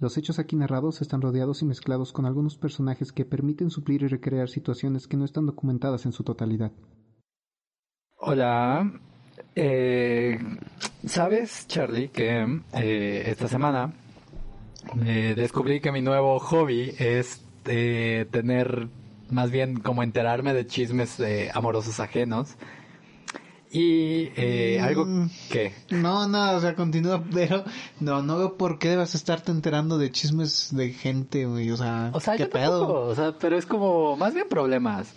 Los hechos aquí narrados están rodeados y mezclados con algunos personajes que permiten suplir y recrear situaciones que no están documentadas en su totalidad. Hola. Eh, ¿Sabes, Charlie, que eh, esta semana eh, descubrí que mi nuevo hobby es eh, tener, más bien como enterarme de chismes amorosos ajenos? Y eh, algo Mm. que... No, no, o sea, continúa, pero no, no veo por qué debas estarte enterando de chismes de gente, güey, o sea, O sea, ¿qué yo pedo? tampoco, o sea, pero es como más bien problemas.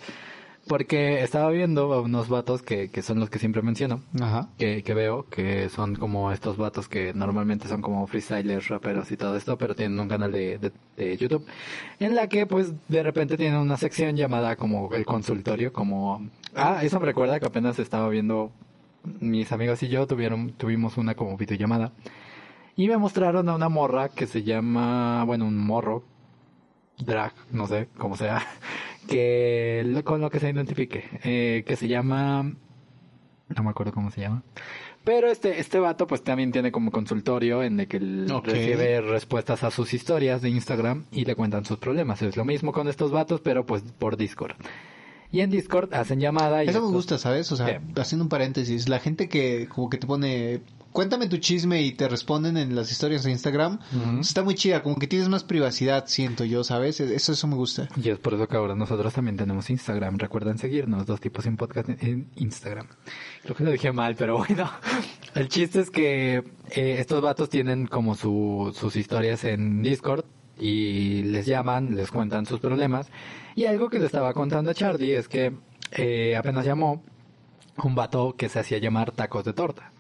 Porque estaba viendo a unos vatos que, que son los que siempre menciono, Ajá. que, que veo, que son como estos vatos que normalmente son como freestylers, raperos y todo esto, pero tienen un canal de, de, de YouTube, en la que pues de repente tienen una sección llamada como el consultorio, como... Ah, eso me recuerda que apenas estaba viendo, mis amigos y yo tuvieron, tuvimos una como videollamada, y me mostraron a una morra que se llama, bueno, un morro, drag, no sé, como sea, que lo- con lo que se identifique, eh, que se llama, no me acuerdo cómo se llama, pero este, este vato pues también tiene como consultorio en el que él Ok. recibe respuestas a sus historias de Instagram y le cuentan sus problemas. Es lo mismo con estos vatos, pero pues por Discord. Y en Discord hacen llamada y... Eso me gusta, ¿sabes? O sea, ¿Qué? haciendo un paréntesis, la gente que como que te pone, cuéntame tu chisme y te responden en las historias de Instagram, está muy chida, como que tienes más privacidad, siento yo, ¿sabes? Eso, eso me gusta. Y es por eso que ahora nosotros también tenemos Instagram. Recuerden seguirnos, dos tipos en podcast en Instagram. Creo que lo dije mal, pero bueno. El chiste es que eh, estos vatos tienen como su, sus historias en Discord y les llaman, les cuentan sus problemas. Y algo que le estaba contando a Charlie es que eh, apenas llamó un vato que se hacía llamar tacos de torta.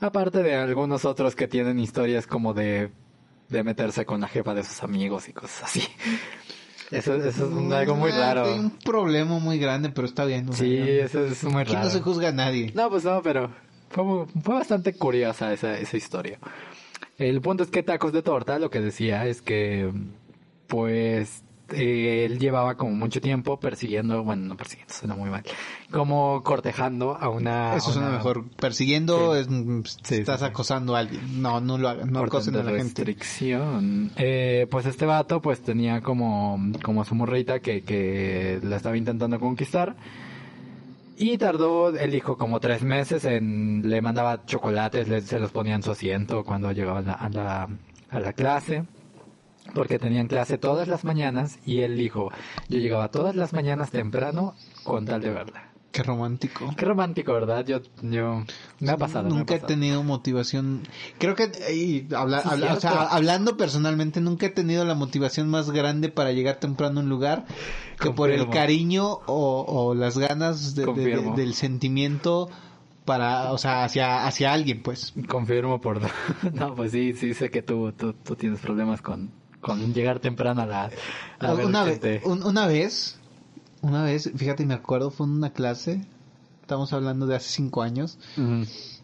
Aparte de algunos otros que tienen historias como de, de meterse con la jefa de sus amigos y cosas así. Eso, eso es un- algo muy raro. Hay un problema muy grande, pero está bien. sea, Sí, eso es muy Aquí raro. no se juzga a nadie. No, pues no, pero fue, fue bastante curiosa esa, esa historia. El punto es que Tacos de Torta lo que decía es que, pues, eh, él llevaba como mucho tiempo persiguiendo, bueno, no persiguiendo, suena muy mal, como cortejando a una... Eso a suena una mejor. Persiguiendo, es, mm, Sí, estás sí, sí. acosando a alguien. No, no lo hagan, no acosen a la gente. Eh, pues este vato pues tenía como, como su morrita que, que la estaba intentando conquistar. Y tardó, él dijo, como tres meses en, le mandaba chocolates, le, se los ponía en su asiento cuando llegaba a la, a la, a la clase. Porque tenían clase todas las mañanas y él dijo, yo llegaba todas las mañanas temprano con tal de verla. Qué romántico. Qué romántico, ¿verdad? Yo, yo, me ha pasado. me ha Nunca he tenido motivación. Creo que, y habla- Sí, habla- o sea, hablando personalmente, nunca he tenido la motivación más grande para llegar temprano a un lugar que por el cariño o, o las ganas de- de- de- Confirmo. del sentimiento para, o sea, hacia, hacia alguien, pues. Confirmo por... No, pues sí, sí sé que tú, tú, tú tienes problemas con, con llegar temprano a la... A ver una, vez, gente. un- una vez, una vez, fíjate, me acuerdo, fue en una clase, estamos hablando de hace cinco años.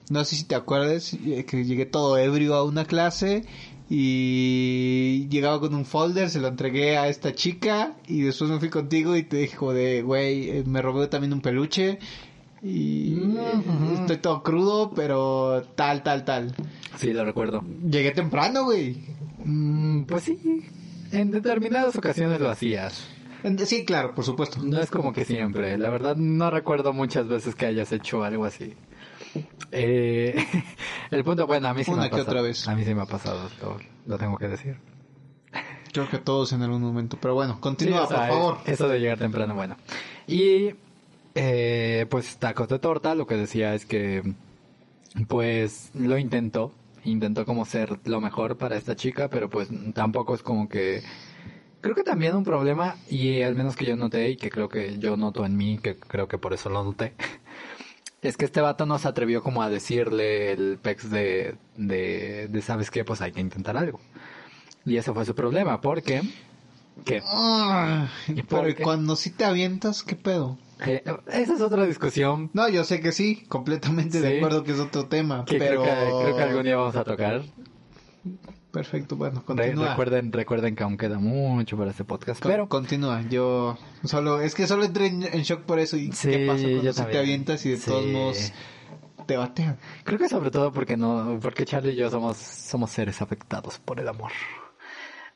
No sé si te acuerdas eh, que llegué todo ebrio a una clase y llegaba con un folder, se lo entregué a esta chica y después me fui contigo y te dijo de, güey, eh, me robé también un peluche y Ujú. estoy todo crudo, pero tal, tal, tal. Sí, lo recuerdo. Llegué temprano, güey. Mm, pues sí, en determinadas ocasiones lo hacías. Sí, claro, por supuesto. No es como que siempre. La verdad no recuerdo muchas veces que hayas hecho algo así. Eh, el punto, bueno, a mí sí Una me ha que pasado. otra vez. A mí sí me ha pasado, lo, lo tengo que decir. Creo que todos en algún momento, pero bueno, continúa, Sí, o sea, por favor. Eso de llegar temprano, bueno. Y eh, pues tacos de torta, lo que decía es que pues lo intentó, intentó como ser lo mejor para esta chica, pero pues tampoco es como que creo que también un problema y al menos que yo noté y que creo que yo noto en mí, que creo que por eso lo noté. Es que este vato no se atrevió como a decirle el pex de, de, de sabes qué, pues hay que intentar algo. Y ese fue su problema, porque que Ah, ¿Y por pero qué? cuando sí te avientas, ¿qué pedo? Eh, esa es otra discusión No, yo sé que sí, completamente de Sí. acuerdo que es otro tema, pero creo, que, creo que algún día vamos a tocar. Perfecto, bueno, continúa. recuerden, recuerden que aún queda mucho para este podcast, Con- pero continúa. Yo solo es que solo entré en, en shock por eso y Sí, qué pasa cuando sí te avientas y de Sí. todos modos te batean. creo que sobre todo porque no, porque Charlie y yo somos, somos seres afectados por el amor.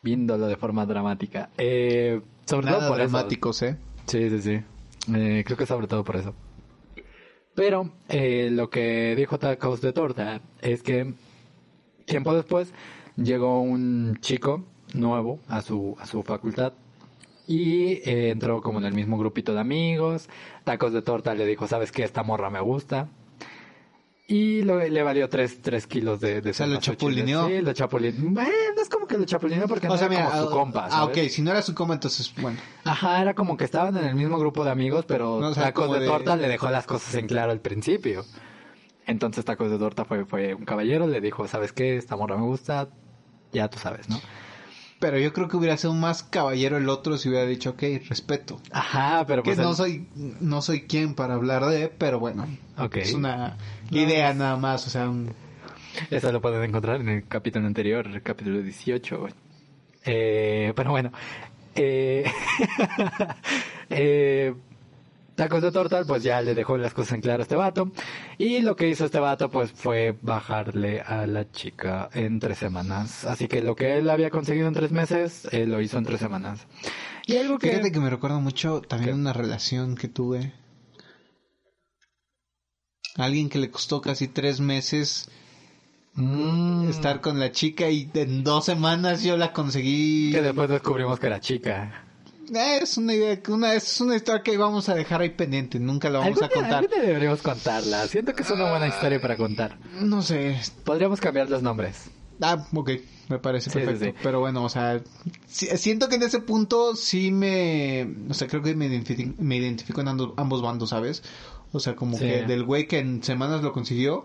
viéndolo de forma dramática. Eh, sobre Nada todo por eso. dramáticos, ¿eh? Sí, sí, sí. Eh, creo que sobre todo por eso. Pero eh, lo que dijo Tacos de Torta es que tiempo después llegó un chico nuevo a su, a su facultad y eh, entró como en el mismo grupito de amigos. Tacos de Torta le dijo, ¿sabes qué? Esta morra me gusta. Y lo- le valió tres, tres kilos de, de O sea, lo chapulineó. Sí, lo chapulineó. Bueno, no es como que lo chapulineó porque no O sea, era mira, como su ah, compa, ah, ok, si no era su compa, entonces, bueno. Ajá, era como que estaban en el mismo grupo de amigos, pero No, o sea, Tacos de, de- Torta le dejó las cosas en claro al principio. Entonces Tacos de Torta fue, fue un caballero, le dijo, ¿sabes qué? Esta morra me gusta, ya tú sabes, ¿no? Pero yo creo que hubiera sido más caballero el otro si hubiera dicho, ok, respeto. Ajá, pero Que pues... no él- soy, no soy quien para hablar de, pero bueno. Ok. Es una idea nada más, o sea, un- Eso lo pueden encontrar en el capítulo anterior, el capítulo 18. Eh, pero bueno. Eh, eh, Tacos de Torta, pues ya le dejó las cosas en claro a este vato. Y lo que hizo este vato, pues fue bajarle a la chica en tres semanas. Así que lo que él había conseguido en tres meses, él lo hizo en tres semanas. Y algo que... Fíjate que me recuerda mucho también ¿Qué? una relación que tuve. Alguien que le costó casi tres meses Mm, estar con la chica y en dos semanas yo la conseguí. que después descubrimos que era chica. Eh, Es una idea, una, es una historia que vamos a dejar ahí pendiente, nunca la vamos a contar. día deberíamos contarla. Siento que es una buena historia para contar. No sé. Podríamos cambiar los nombres. Ah, ok, me parece Sí, perfecto. sí. Pero bueno, o sea, siento que en ese punto sí me, o sea, creo que me identifico, me identifico en ambos bandos, ¿sabes? O sea, como que del güey que en semanas lo consiguió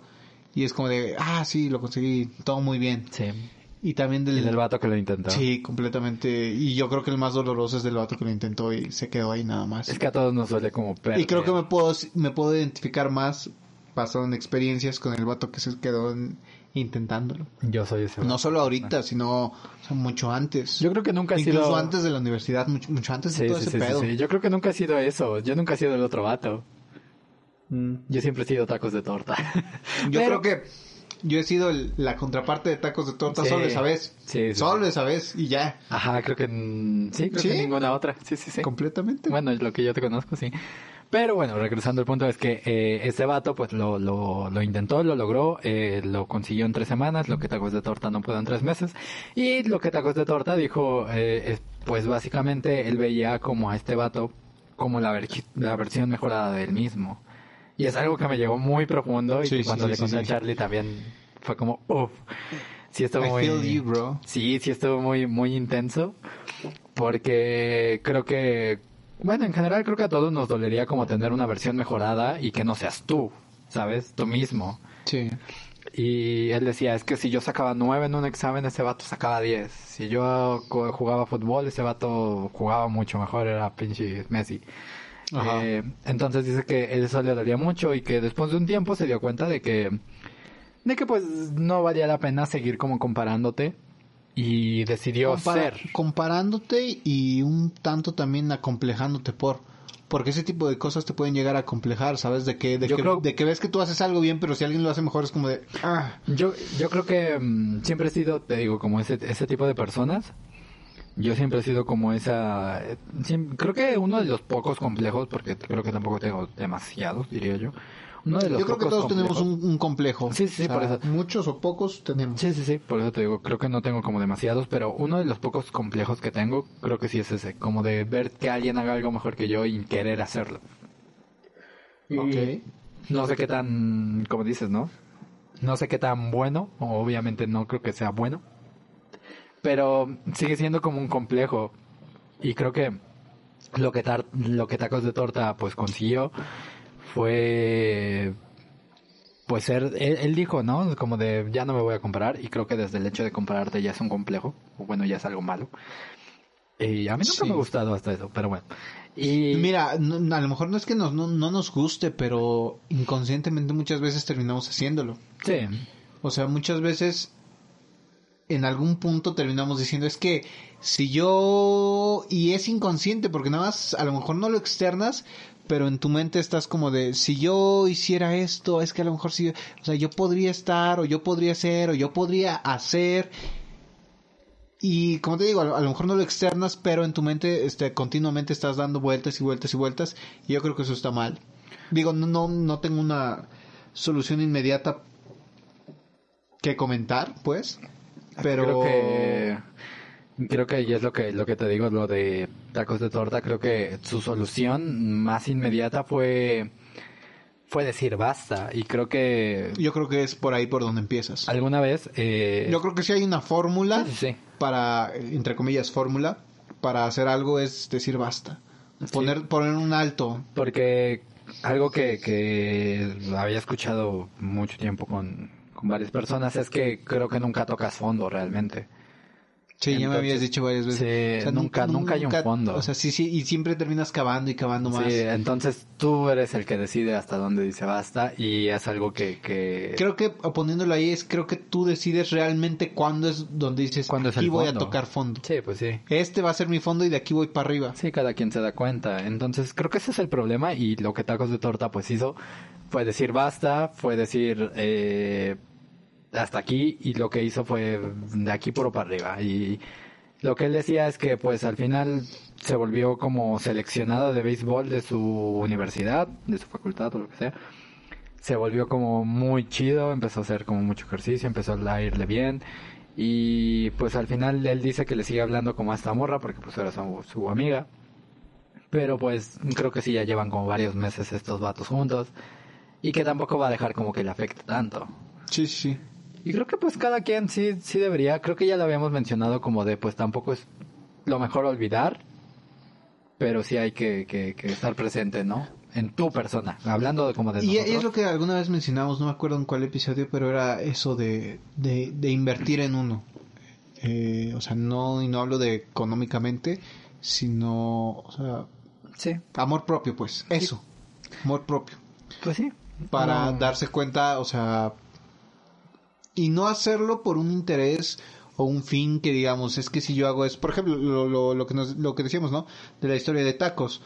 y es como de, ah, sí, lo conseguí, todo muy bien. Sí. Y también del... Y del vato que lo intentó. Sí, completamente. Y yo creo que el más doloroso es del vato que lo intentó y se quedó ahí nada más. Es que a todos nos duele como perder. Y creo que me puedo, me puedo identificar más basado en experiencias con el vato que se quedó en- intentándolo. Yo soy ese No vato. solo ahorita, sino o sea, mucho antes. Yo creo que nunca he Incluso sido... antes de la universidad, mucho, mucho antes Sí, de todo sí, ese sí, sí, pedo. sí. Yo creo que nunca he sido eso. Yo nunca he sido el otro vato. Mm. Yo siempre he sido tacos de torta. Yo Pero- creo que yo he sido el- la contraparte de tacos de torta Sí. solo esa vez. Sí, sí, solo esa vez y ya. Ajá, creo que... Sí, creo que ninguna otra. Sí, sí, sí. Completamente. Bueno, es lo que yo te conozco, sí. Pero bueno, regresando al punto es que eh, este vato pues lo, lo, lo intentó, lo logró, eh, lo consiguió en tres semanas, lo que Tacos de Torta no pudo en tres meses. Y lo que Tacos de Torta dijo, eh, es, pues básicamente él veía como a este vato como la, ver- la versión mejorada del mismo. Y es algo que me llegó muy profundo y Sí, cuando sí, le sí, conté a. Charlie también fue como, uff, sí estuvo I muy... feel you, bro. Sí, sí estuvo muy, muy intenso. Porque creo que, bueno, en general creo que a todos nos dolería como tener una versión mejorada y que no seas tú, ¿sabes? Tú mismo. Sí. Y él decía, es que si yo sacaba nueve en un examen, ese vato sacaba 10. Si yo co- jugaba fútbol, ese vato jugaba mucho mejor, era pinche Messi. Ajá. Eh, entonces dice que eso le dolía mucho y que después de un tiempo se dio cuenta de que, de que pues no valía la pena seguir como comparándote y decidió Compara- ser. Comparándote y un tanto también acomplejándote por. Porque ese tipo de cosas te pueden llegar a acomplejar, ¿sabes? De que, de, que, creo- de que ves que tú haces algo bien, pero si alguien lo hace mejor es como de... Ah, Yo, yo creo que mm, siempre he sido, te digo, como ese, ese tipo de personas. Yo siempre he sido como esa... eh, creo que uno de los pocos complejos, porque creo que tampoco tengo demasiados, diría yo. Uno de los yo creo que todos tenemos complejos- un, un complejo. Sí, sí, por eso. Muchos o pocos tenemos. Sí, sí, sí, por eso te digo, creo que no tengo como demasiados, pero uno de los pocos complejos que tengo, creo que sí es ese, como de ver que alguien haga algo mejor que yo y querer hacerlo. Y Ok. No sé qué tan, como dices, ¿no? No sé qué tan bueno, o obviamente no creo que sea bueno, pero sigue siendo como un complejo. Y creo que lo que tar- lo que Tacos de Torta pues consiguió fue pues ser él, él dijo no como de ya no me voy a comparar y creo que desde el hecho de compararte ya es un complejo o bueno ya es algo malo. Y a mí nunca Sí. me ha gustado hasta eso pero bueno. Y Mira, no- a lo mejor no es que nos, no, no nos guste, pero inconscientemente muchas veces terminamos haciéndolo. sí. O sea, muchas veces en algún punto terminamos diciendo es que si yo y es inconsciente porque nada más a lo mejor no lo externas pero en tu mente estás como de si yo hiciera esto es que a lo mejor sí o sea yo podría estar o yo podría ser o yo podría hacer y como te digo, a, lo- mejor no lo externas, pero en tu mente este, continuamente estás dando vueltas y vueltas y vueltas. Y yo creo que eso está mal. Digo, no, no tengo una solución inmediata que comentar, pues. Pero Creo que creo que y es lo que lo que te digo lo de tacos de torta, creo que su solución más inmediata fue fue decir basta y creo que yo creo que es por ahí por donde empiezas. alguna vez eh, Yo creo que si hay una fórmula sí, sí, sí. para, entre comillas, fórmula, para hacer algo es decir basta. Poner, poner un alto. Porque algo que, que había escuchado mucho tiempo con, con varias personas es que creo que nunca tocas fondo realmente. Sí, ya me habías dicho varias veces. sí, nunca- nunca hay un fondo. O sea, sí, sí, y siempre terminas cavando y cavando más. Sí, entonces tú eres el que decide hasta dónde dice basta y es algo que... que... Creo que poniéndolo ahí es, creo que tú decides realmente cuándo es donde dices, ¿Cuándo es aquí el voy a tocar fondo. Sí, pues sí. Este va a ser mi fondo y de aquí voy para arriba. Sí, cada quien se da cuenta. Entonces creo que ese es el problema y lo que Tacos de Torta pues hizo fue decir basta, fue decir eh, hasta aquí y lo que hizo fue de aquí puro para arriba. Y lo que él decía es que pues al final se volvió como seleccionado de béisbol de su universidad, de su facultad o lo que sea. Se volvió como muy chido, empezó a hacer como mucho ejercicio, empezó a irle bien. Y pues al final él dice que le sigue hablando como a esta morra porque pues era su, su amiga. Pero pues creo que sí ya llevan como varios meses estos vatos juntos. Y que tampoco va a dejar como que le afecte tanto. Sí, sí. Y creo que pues cada quien sí, sí debería, creo que ya lo habíamos mencionado como de pues tampoco es lo mejor olvidar, pero sí hay que, que, que estar presente, ¿no? En tu persona, hablando de como de Y, nosotros. es lo que alguna vez mencionamos, no me acuerdo en cuál episodio, pero era eso de, de, de invertir en uno. Eh, o sea, no, y no hablo de económicamente, sino, o sea, Sí, amor propio, pues, eso, amor propio. pues sí. Para darse cuenta, o sea, y no hacerlo por un interés o un fin que digamos, es que si yo hago es, por ejemplo, lo, lo, lo que nos, lo que decíamos, ¿no? De la historia de tacos.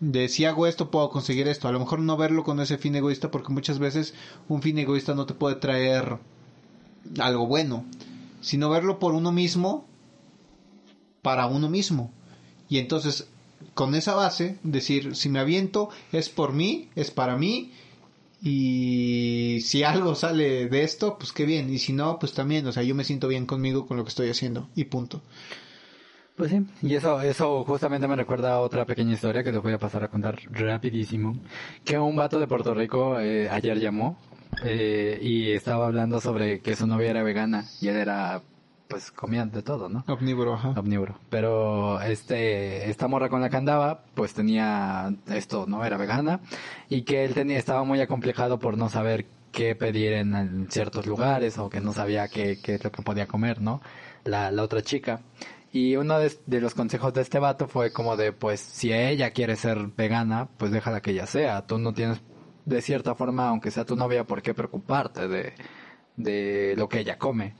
De si hago esto puedo conseguir esto. A lo mejor no verlo con ese fin egoísta porque muchas veces un fin egoísta no te puede traer algo bueno, sino verlo por uno mismo para uno mismo. Y entonces, con esa base, decir, si me aviento es por mí, es para mí y si algo sale de esto, pues qué bien. Y si no, pues también. O sea, yo me siento bien conmigo con lo que estoy haciendo. Y punto. Pues sí, y eso, eso justamente me recuerda a otra pequeña historia que te voy a pasar a contar rapidísimo. Que un vato de Puerto Rico eh, ayer llamó eh, y estaba hablando sobre que su novia era vegana y él era, pues comía de todo, ¿no? Omnívoro, ajá. Omnívoro. Pero este, esta morra con la que andaba, pues tenía esto, ¿no? Era vegana y que él tenía, estaba muy acomplejado por no saber qué pedir en, en ciertos lugares o que no sabía qué, qué es lo que podía comer, ¿no? La, la otra chica. Y uno de, de los consejos de este vato fue como de, pues, si ella quiere ser vegana, pues déjala que ella sea. Tú no tienes, de cierta forma, aunque sea tu novia, por qué preocuparte de, de lo que ella come.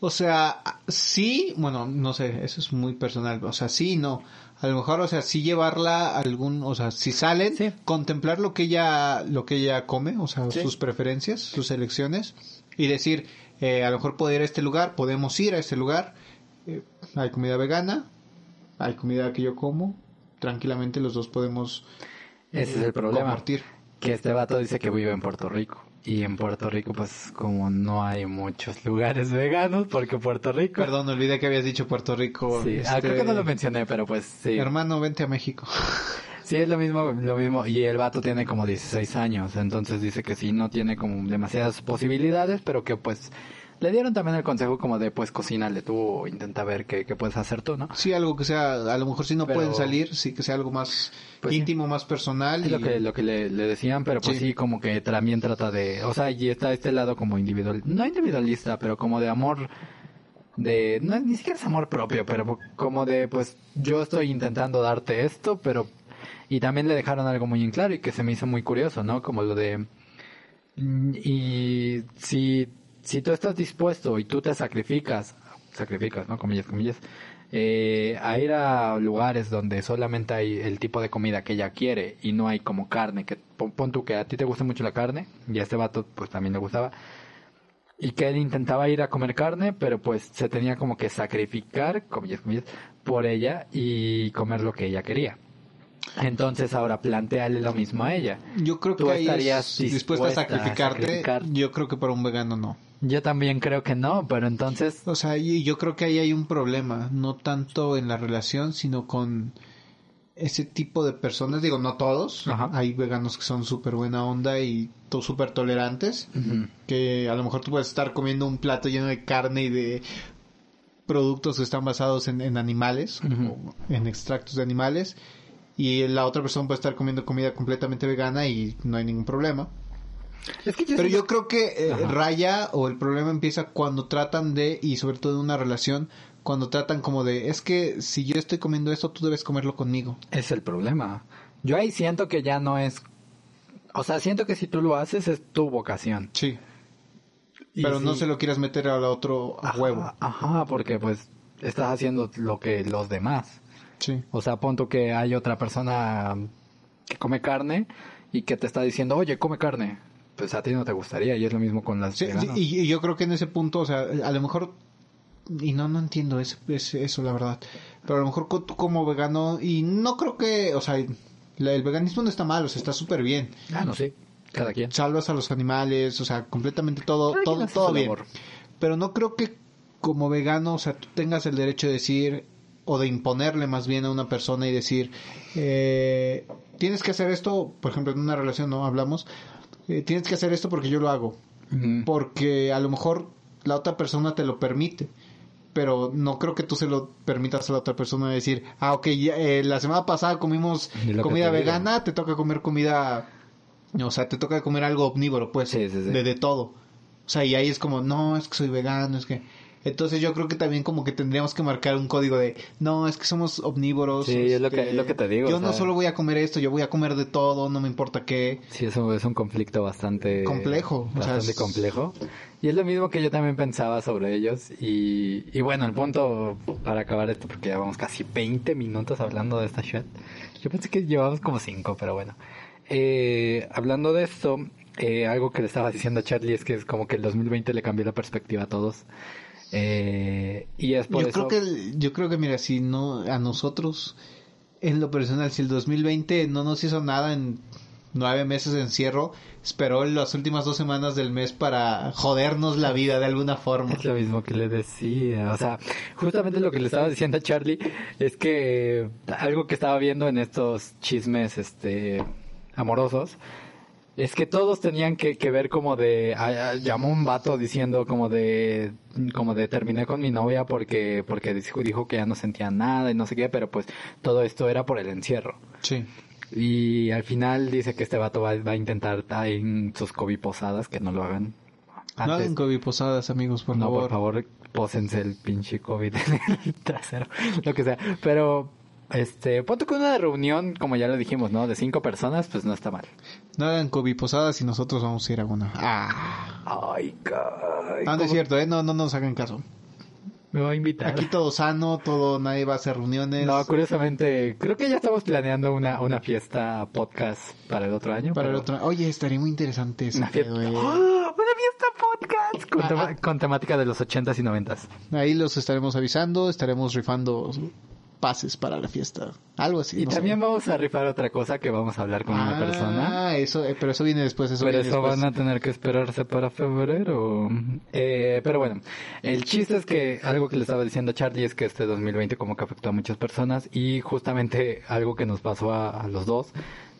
O sea, sí, bueno, no sé, eso es muy personal. O sea, sí, no. A lo mejor, o sea, sí llevarla a algún, o sea, si salen, Sí. contemplar lo que ella, lo que ella come, o sea, Sí. sus preferencias, sus elecciones, y decir, eh, a lo mejor puedo ir a este lugar, podemos ir a este lugar, eh, hay comida vegana, hay comida que yo como, tranquilamente los dos podemos Ese es el problema. compartir. Que este vato dice que vive en Puerto Rico. Y en Puerto Rico, pues, como no hay muchos lugares veganos, porque Puerto Rico... Perdón, olvidé que habías dicho Puerto Rico. Sí, ah, este, creo que no lo mencioné, pero pues sí. Hermano, vente a México. Sí, es lo mismo, lo mismo. Y el vato tiene como 16 años, entonces dice que sí, no tiene como demasiadas posibilidades, pero que pues le dieron también el consejo como de pues cocínale tú o intenta ver qué, qué puedes hacer tú, ¿no? Sí, algo que sea, a lo mejor si no Pero- pueden salir, sí que sea algo más Pues íntimo, más personal. Es lo que, lo que le, le decían, pero pues Sí. sí. como que también trata de, o sea, y está este lado como individual, no individualista, pero como de amor, de, no ni siquiera es amor propio, pero como de, pues yo estoy intentando darte esto, pero, y también le dejaron algo muy en claro y que se me hizo muy curioso, ¿no? Como lo de, y si, si tú estás dispuesto y tú te sacrificas, sacrificas, ¿no? Comillas, comillas, eh, a ir a lugares donde solamente hay el tipo de comida que ella quiere y no hay como carne, que pon, pon tú que a ti te gusta mucho la carne y a este vato pues también le gustaba, y que él intentaba ir a comer carne, pero pues se tenía como que sacrificar, comillas, comillas, por ella y comer lo que ella quería. Entonces ahora planteale lo mismo a ella. Yo creo Tú que estarías es dispuesta a dispuesta a sacrificarte. sacrificar. Yo creo que para un vegano no. Yo también creo que no, pero entonces O sea, y yo creo que ahí hay un problema, no tanto en la relación, sino con ese tipo de personas, digo, no todos, Ajá. hay veganos que son súper buena onda y to- súper tolerantes, que a lo mejor tú puedes estar comiendo un plato lleno de carne y de productos que están basados en, en animales, o en extractos de animales, y la otra persona puede estar comiendo comida completamente vegana y no hay ningún problema. Es que yo Pero siento- yo creo que eh, raya o el problema empieza cuando tratan de, y sobre todo en una relación, cuando tratan como de, es que si yo estoy comiendo esto, tú debes comerlo conmigo. es el problema. Yo ahí siento que ya no es, o sea, siento que si tú lo haces es tu vocación. Sí. Y Pero no se lo quieras meter al otro a Ajá, huevo. Ajá, porque pues estás haciendo lo que los demás. Sí. O sea, punto que hay otra persona que come carne y que te está diciendo, oye, come carne. Pues a ti no te gustaría y es lo mismo con las Sí, veganas. y, y yo creo que en ese punto, o sea, a lo mejor, y no, no entiendo ese- ese- eso, la verdad, pero a lo mejor tú como vegano, y no creo que, o sea, la- el veganismo no está mal, o sea, está súper bien. Ah, no, sí. Cada quien. Salvas a los animales, o sea, completamente todo, todo, todo bien. Pero no creo que como vegano, o sea, tú tengas el derecho de decir, o de imponerle más bien a una persona y decir, eh, tienes que hacer esto, por ejemplo, en una relación, ¿no? Hablamos, eh, tienes que hacer esto porque yo lo hago. Porque a lo mejor la otra persona te lo permite. Pero no creo que tú se lo permitas a la otra persona decir, ah, ok, ya, eh, la semana pasada comimos comida te digo. vegana, te toca comer comida, o sea, te toca comer algo omnívoro, pues, Sí, sí, sí. De, de todo. O sea, y ahí es como, no, es que soy vegano, es que... Entonces yo creo que también como que tendríamos que marcar un código de, no, es que somos omnívoros. Sí, es lo que- este, es lo que te digo, Yo o no solo voy a comer esto, yo voy a comer de todo, no me importa qué. Sí, eso es un conflicto bastante Complejo, o sea, bastante es- complejo. Y es lo mismo que yo también pensaba sobre ellos. Y, y bueno, el punto para acabar esto, porque llevamos casi 20 minutos hablando de esta shit. Yo pensé que llevamos como 5, pero bueno. Eh, hablando de esto, eh, algo que le estaba diciendo a Charlie es que es como que el 2020 le cambió la perspectiva a todos. Eh, y es por yo eso. creo que yo creo que mira si no a nosotros en lo personal si el 2020 no nos hizo nada en nueve meses de encierro esperó las últimas dos semanas del mes para jodernos la vida de alguna forma Es lo mismo que le decía. O sea, justamente lo que le estaba diciendo a Charlie es que algo que estaba viendo en estos chismes este amorosos es que todos tenían que, que ver como de llamó un vato diciendo como de como de terminé con mi novia porque porque dijo, dijo que ya no sentía nada y no sé qué, pero pues todo esto era por el encierro. sí Y al final dice que este vato va, va a intentar en sus COVID posadas, que no lo hagan. no Antes. hagan COVID posadas amigos por no, favor por favor, pósense el pinche COVID en el trasero, lo que sea. Pero, este, ponte con una reunión, como ya lo dijimos, ¿no? De cinco personas, pues no está mal. No hagan COVID posadas y nosotros vamos a ir a una ah Ay, caray. no, no es cierto eh no no nos hagan caso Me va a invitar. aquí todo sano todo nadie va a hacer reuniones No, curiosamente, creo que ya estamos planeando una, una fiesta podcast para el otro año. para el otro oye estaría muy interesante ese Una fiesta. ¡Oh! una fiesta podcast con, Ah, tema- ah. con temática de los ochentas y noventas. Ahí los estaremos avisando, estaremos rifando pases para la fiesta, algo así. Y no sé. también vamos a rifar otra cosa que vamos a hablar con una ah, persona. eso, eh, pero eso viene después, eso Pero viene eso después. van a tener que esperarse para febrero. Eh, pero bueno, el chiste es que algo que le estaba diciendo a Charlie es que este 2020 como que afectó a muchas personas y justamente algo que nos pasó a, a los dos,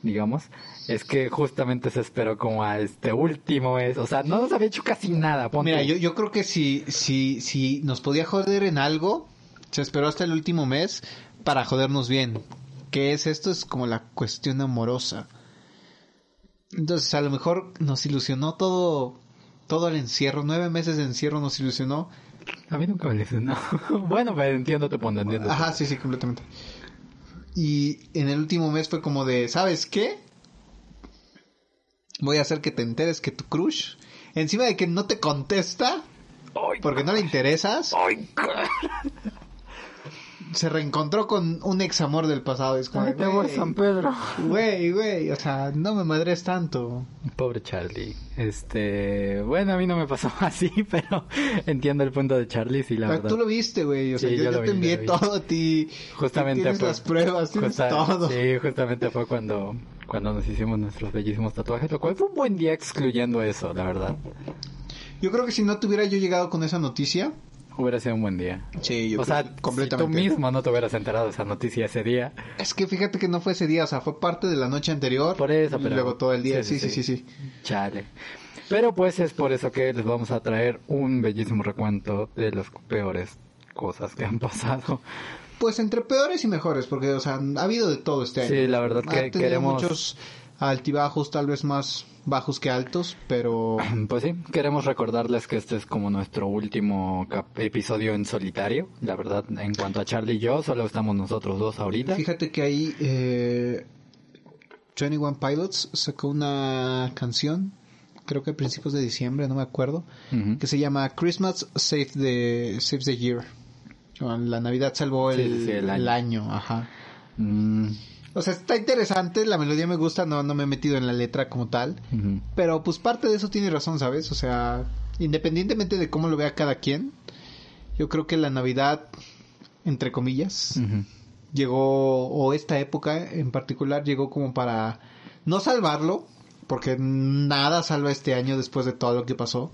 digamos, es que justamente se esperó como a este último mes. O sea, no nos había hecho casi nada. ponte. Mira, yo, yo creo que si, si, si nos podía joder en algo, se esperó hasta el último mes para jodernos bien. ¿Qué es esto? Es como la cuestión amorosa. Entonces, a lo mejor nos ilusionó todo, todo el encierro, nueve meses de encierro nos ilusionó. A mí nunca me no. bueno, pero entiendo tu punto, entiendo. Ajá, sí, sí, completamente. Y en el último mes fue como de, ¿sabes qué? Voy a hacer que te enteres que tu crush, encima de que no te contesta, porque no le interesas, se reencontró con un ex amor del pasado. Es como, Ay, te voy, San Pedro. güey, güey, o sea, no me madres tanto. Pobre Charlie. Este, bueno, a mí no me pasó así, pero entiendo el punto de Charlie, sí, la Pero verdad. tú lo viste, güey, o sea, Sí, yo, yo te vi, envié todo a ti. Justamente Tienes fue- las pruebas, tienes Justa- todo. Sí, justamente fue cuando, cuando nos hicimos nuestros bellísimos tatuajes, lo cual fue un buen día excluyendo eso, la verdad. Yo creo que si no tuviera yo llegado con esa noticia, Hubiera sido un buen día. sí, yo o creo sea, completamente. si tú mismo no te hubieras enterado de esa noticia ese día. Es que fíjate que no fue ese día, o sea, fue parte de la noche anterior. Por eso, y pero- luego todo el día, sí, sí, sí, sí, sí. Chale. Pero pues es por eso que les vamos a traer un bellísimo recuento de las peores cosas que han pasado. Pues entre peores y mejores, porque, o sea, ha habido de todo este año. Sí, la verdad Ha que tenido queremos... muchos altibajos, tal vez más bajos que altos, pero Pues sí, queremos recordarles que este es como nuestro último episodio en solitario. La verdad, en cuanto a Charlie y yo, solo estamos nosotros dos ahorita. fíjate que ahí eh, 21 Pilots sacó una canción, creo que a principios de diciembre, no me acuerdo, que se llama Christmas Save the, Saves the Year. La Navidad salvó el, Sí, sí, sí, el año, ajá. Mm, O sea, está interesante, la melodía me gusta, no, no me he metido en la letra como tal. Pero pues parte de eso tiene razón, ¿sabes? O sea, independientemente de cómo lo vea cada quien, yo creo que la Navidad, entre comillas, llegó, o esta época en particular, llegó como para no salvarlo, porque nada salva este año después de todo lo que pasó.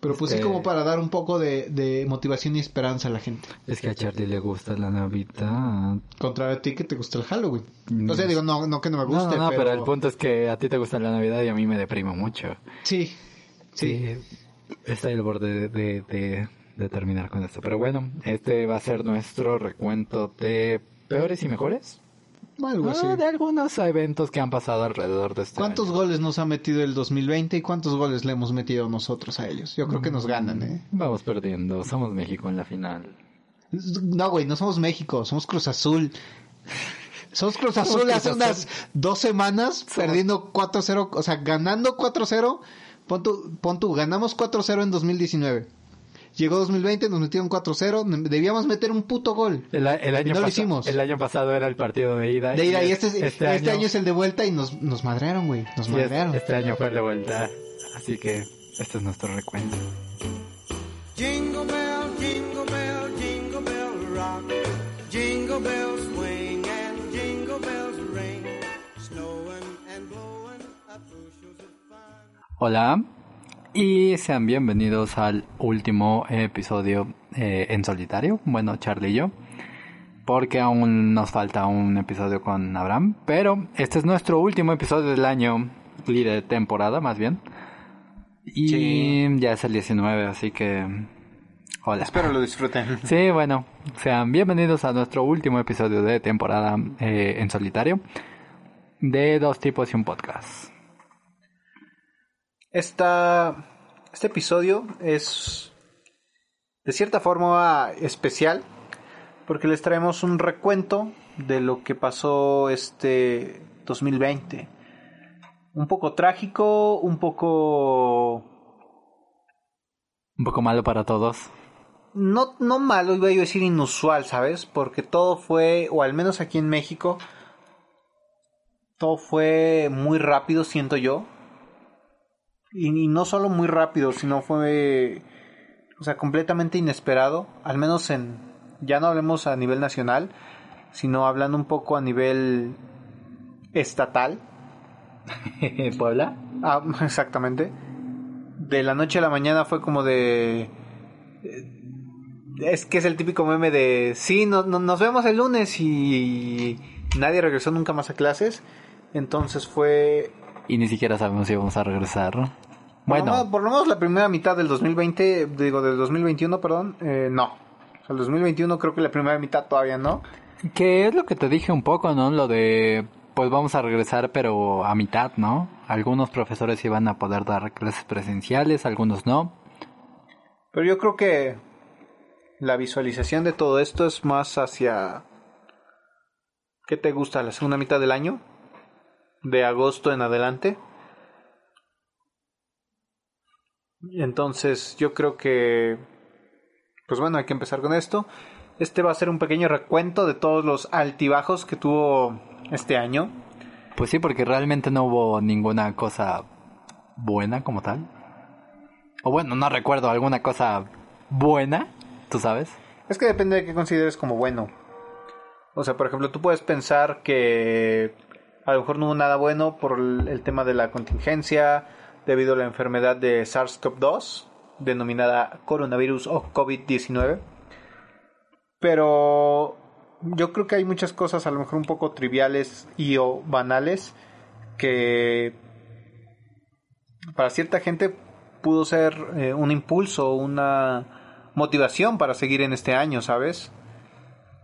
Pero pues sí Este- como para dar un poco de, de motivación y esperanza a la gente. Es que a Charlie le gusta la Navidad. Contrario a ti que te gusta el Halloween. Mm. O sea, digo, no, no que no me No, guste, no, no, pero... pero... el punto es que a ti te gusta la Navidad y a mí me deprimo mucho. Sí, sí. Está al borde de, de, de- de terminar con esto. Pero bueno, este va a ser nuestro recuento de peores y mejores. Algo así. Ah, de algunos eventos que han pasado alrededor de este ¿Cuántos año. goles nos ha metido el 2020 y cuántos goles le hemos metido nosotros a ellos? Yo creo que nos ganan, ¿eh? Vamos perdiendo. Somos México en la final. No, güey, no somos México, somos Cruz Azul. Somos Cruz Azul Cruz hace Azul. unas dos semanas perdiendo 4-0, o sea, ganando 4-0. Pon tu, pon tu, ganamos 4-0 en 2019. Llegó 2020, nos metieron 4-0, debíamos meter un puto gol. El, año no lo hicimos. El año pasado era el partido de ida. De ida, y este, es- este, año, es el de vuelta y nos, nos madrearon, güey, nos madrearon. este año fue el de vuelta. Así que este es nuestro recuento. Jingle bell, jingle bell, jingle bell rock. Jingle bells swing and jingle bells ring. Snowing and blowing up bushels of fun. Hola y sean bienvenidos al último episodio eh, en solitario. Bueno, Charlie y yo. Porque aún nos falta un episodio con Abraham. Pero este es nuestro último episodio del año. Y de temporada, más bien. Y ya es el 19, así que... Hola. Espero lo disfruten. Sí, bueno, sean bienvenidos a nuestro último episodio de temporada eh, en solitario de dos tipos y un podcast. Esta, este episodio es de cierta forma especial porque les traemos un recuento de lo que pasó este 2020. Un poco trágico, un poco Un poco malo para todos. no, no malo, iba yo a decir inusual, ¿sabes? Porque todo fue, o al menos aquí en México, todo fue muy rápido, siento yo. Y, y no solo muy rápido, sino fue, o sea, completamente inesperado, al menos en, ya no hablemos a nivel nacional, sino hablando un poco a nivel estatal. ¿Puebla? Ah, exactamente. De la noche a la mañana fue como de... eh, Es que es el típico meme de... Sí, no- no- nos vemos el lunes y nadie regresó nunca más a clases. Entonces fue... Y ni siquiera sabemos si vamos a regresar. Por, lo Bueno, menos, por lo menos la primera mitad del 2020, digo, del 2021, perdón, eh, no. O sea, el 2021 creo que la primera mitad todavía no. que es lo que te dije un poco, ¿no? Lo de, pues vamos a regresar, pero a mitad, ¿no? Algunos profesores iban a poder dar clases presenciales, algunos no. Pero yo creo que la visualización de todo esto es más hacia... ¿Qué te gusta? ¿La segunda mitad del año? ¿De agosto en adelante? Entonces yo creo que... Pues bueno, hay que empezar con esto. Este va a ser un pequeño recuento de todos los altibajos que tuvo este año. Pues sí, porque realmente no hubo ninguna cosa buena como tal. O bueno, no recuerdo alguna cosa buena, ¿tú sabes? Es que depende de qué consideres como bueno. O sea, por ejemplo, tú puedes pensar que a lo mejor no hubo nada bueno por el, tema de la contingencia debido a la enfermedad de SARS-CoV-2, denominada coronavirus o COVID-19. Pero yo creo que hay muchas cosas a lo mejor un poco triviales y o banales que para cierta gente pudo ser eh, un impulso, una motivación para seguir en este año, ¿sabes?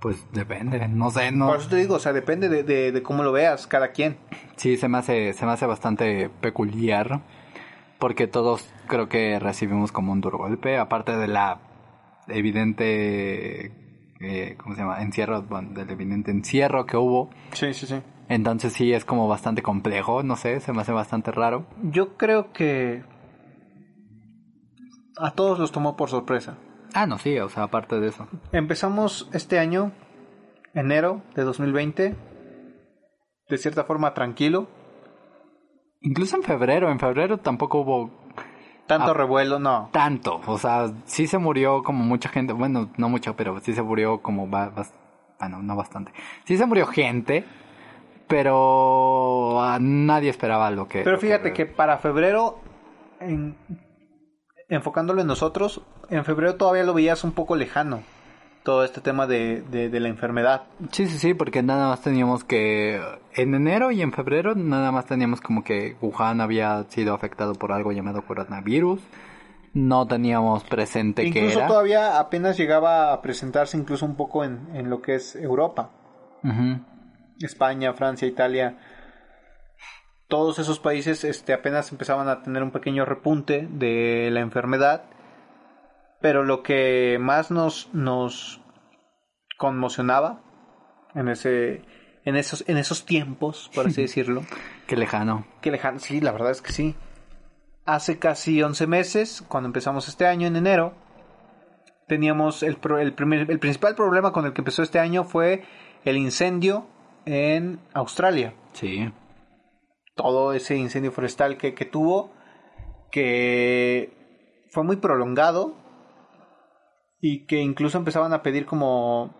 Pues depende, no sé, no. Por eso te digo, o sea, depende de, de- de cómo lo veas, cada quien. Sí, se me hace, se me hace bastante peculiar. Porque todos creo que recibimos como un duro golpe. Aparte de la evidente. eh, ¿Cómo se llama? Encierro. bueno, del evidente encierro que hubo. Sí, sí, sí. Entonces sí es como bastante complejo. No sé, se me hace bastante raro. Yo creo que a todos los tomó por sorpresa. Ah, no, sí, o sea, aparte de eso. Empezamos este año, enero de 2020, de cierta forma tranquilo. Incluso en febrero, en febrero tampoco hubo Tanto Ah. revuelo, no. tanto. O sea, sí se murió como mucha gente. Bueno, no mucho, pero sí se murió como. bas- bueno, no bastante. Sí se murió gente, pero ah, nadie esperaba lo que. Pero lo fíjate que para febrero, en- enfocándolo en nosotros, en febrero todavía lo veías un poco lejano. Todo este tema de, de, de la enfermedad. Sí, sí, sí, porque nada más teníamos que. En enero y en febrero, nada más teníamos como que Wuhan había sido afectado por algo llamado coronavirus. No teníamos presente que Incluso era. todavía apenas llegaba a presentarse incluso un poco en, en lo que es Europa. España, Francia, Italia, todos esos países este, apenas empezaban a tener un pequeño repunte de la enfermedad, pero lo que más nos, nos conmocionaba en ese en esos en esos tiempos, por así decirlo, Qué lejano. que lejano, sí, la verdad es que sí. Hace casi 11 meses, cuando empezamos este año en enero, teníamos el, pro- el, primer- el principal problema con el que empezó este año fue el incendio en Australia. Sí. Todo ese incendio forestal que, que tuvo, que fue muy prolongado y que incluso empezaban a pedir como...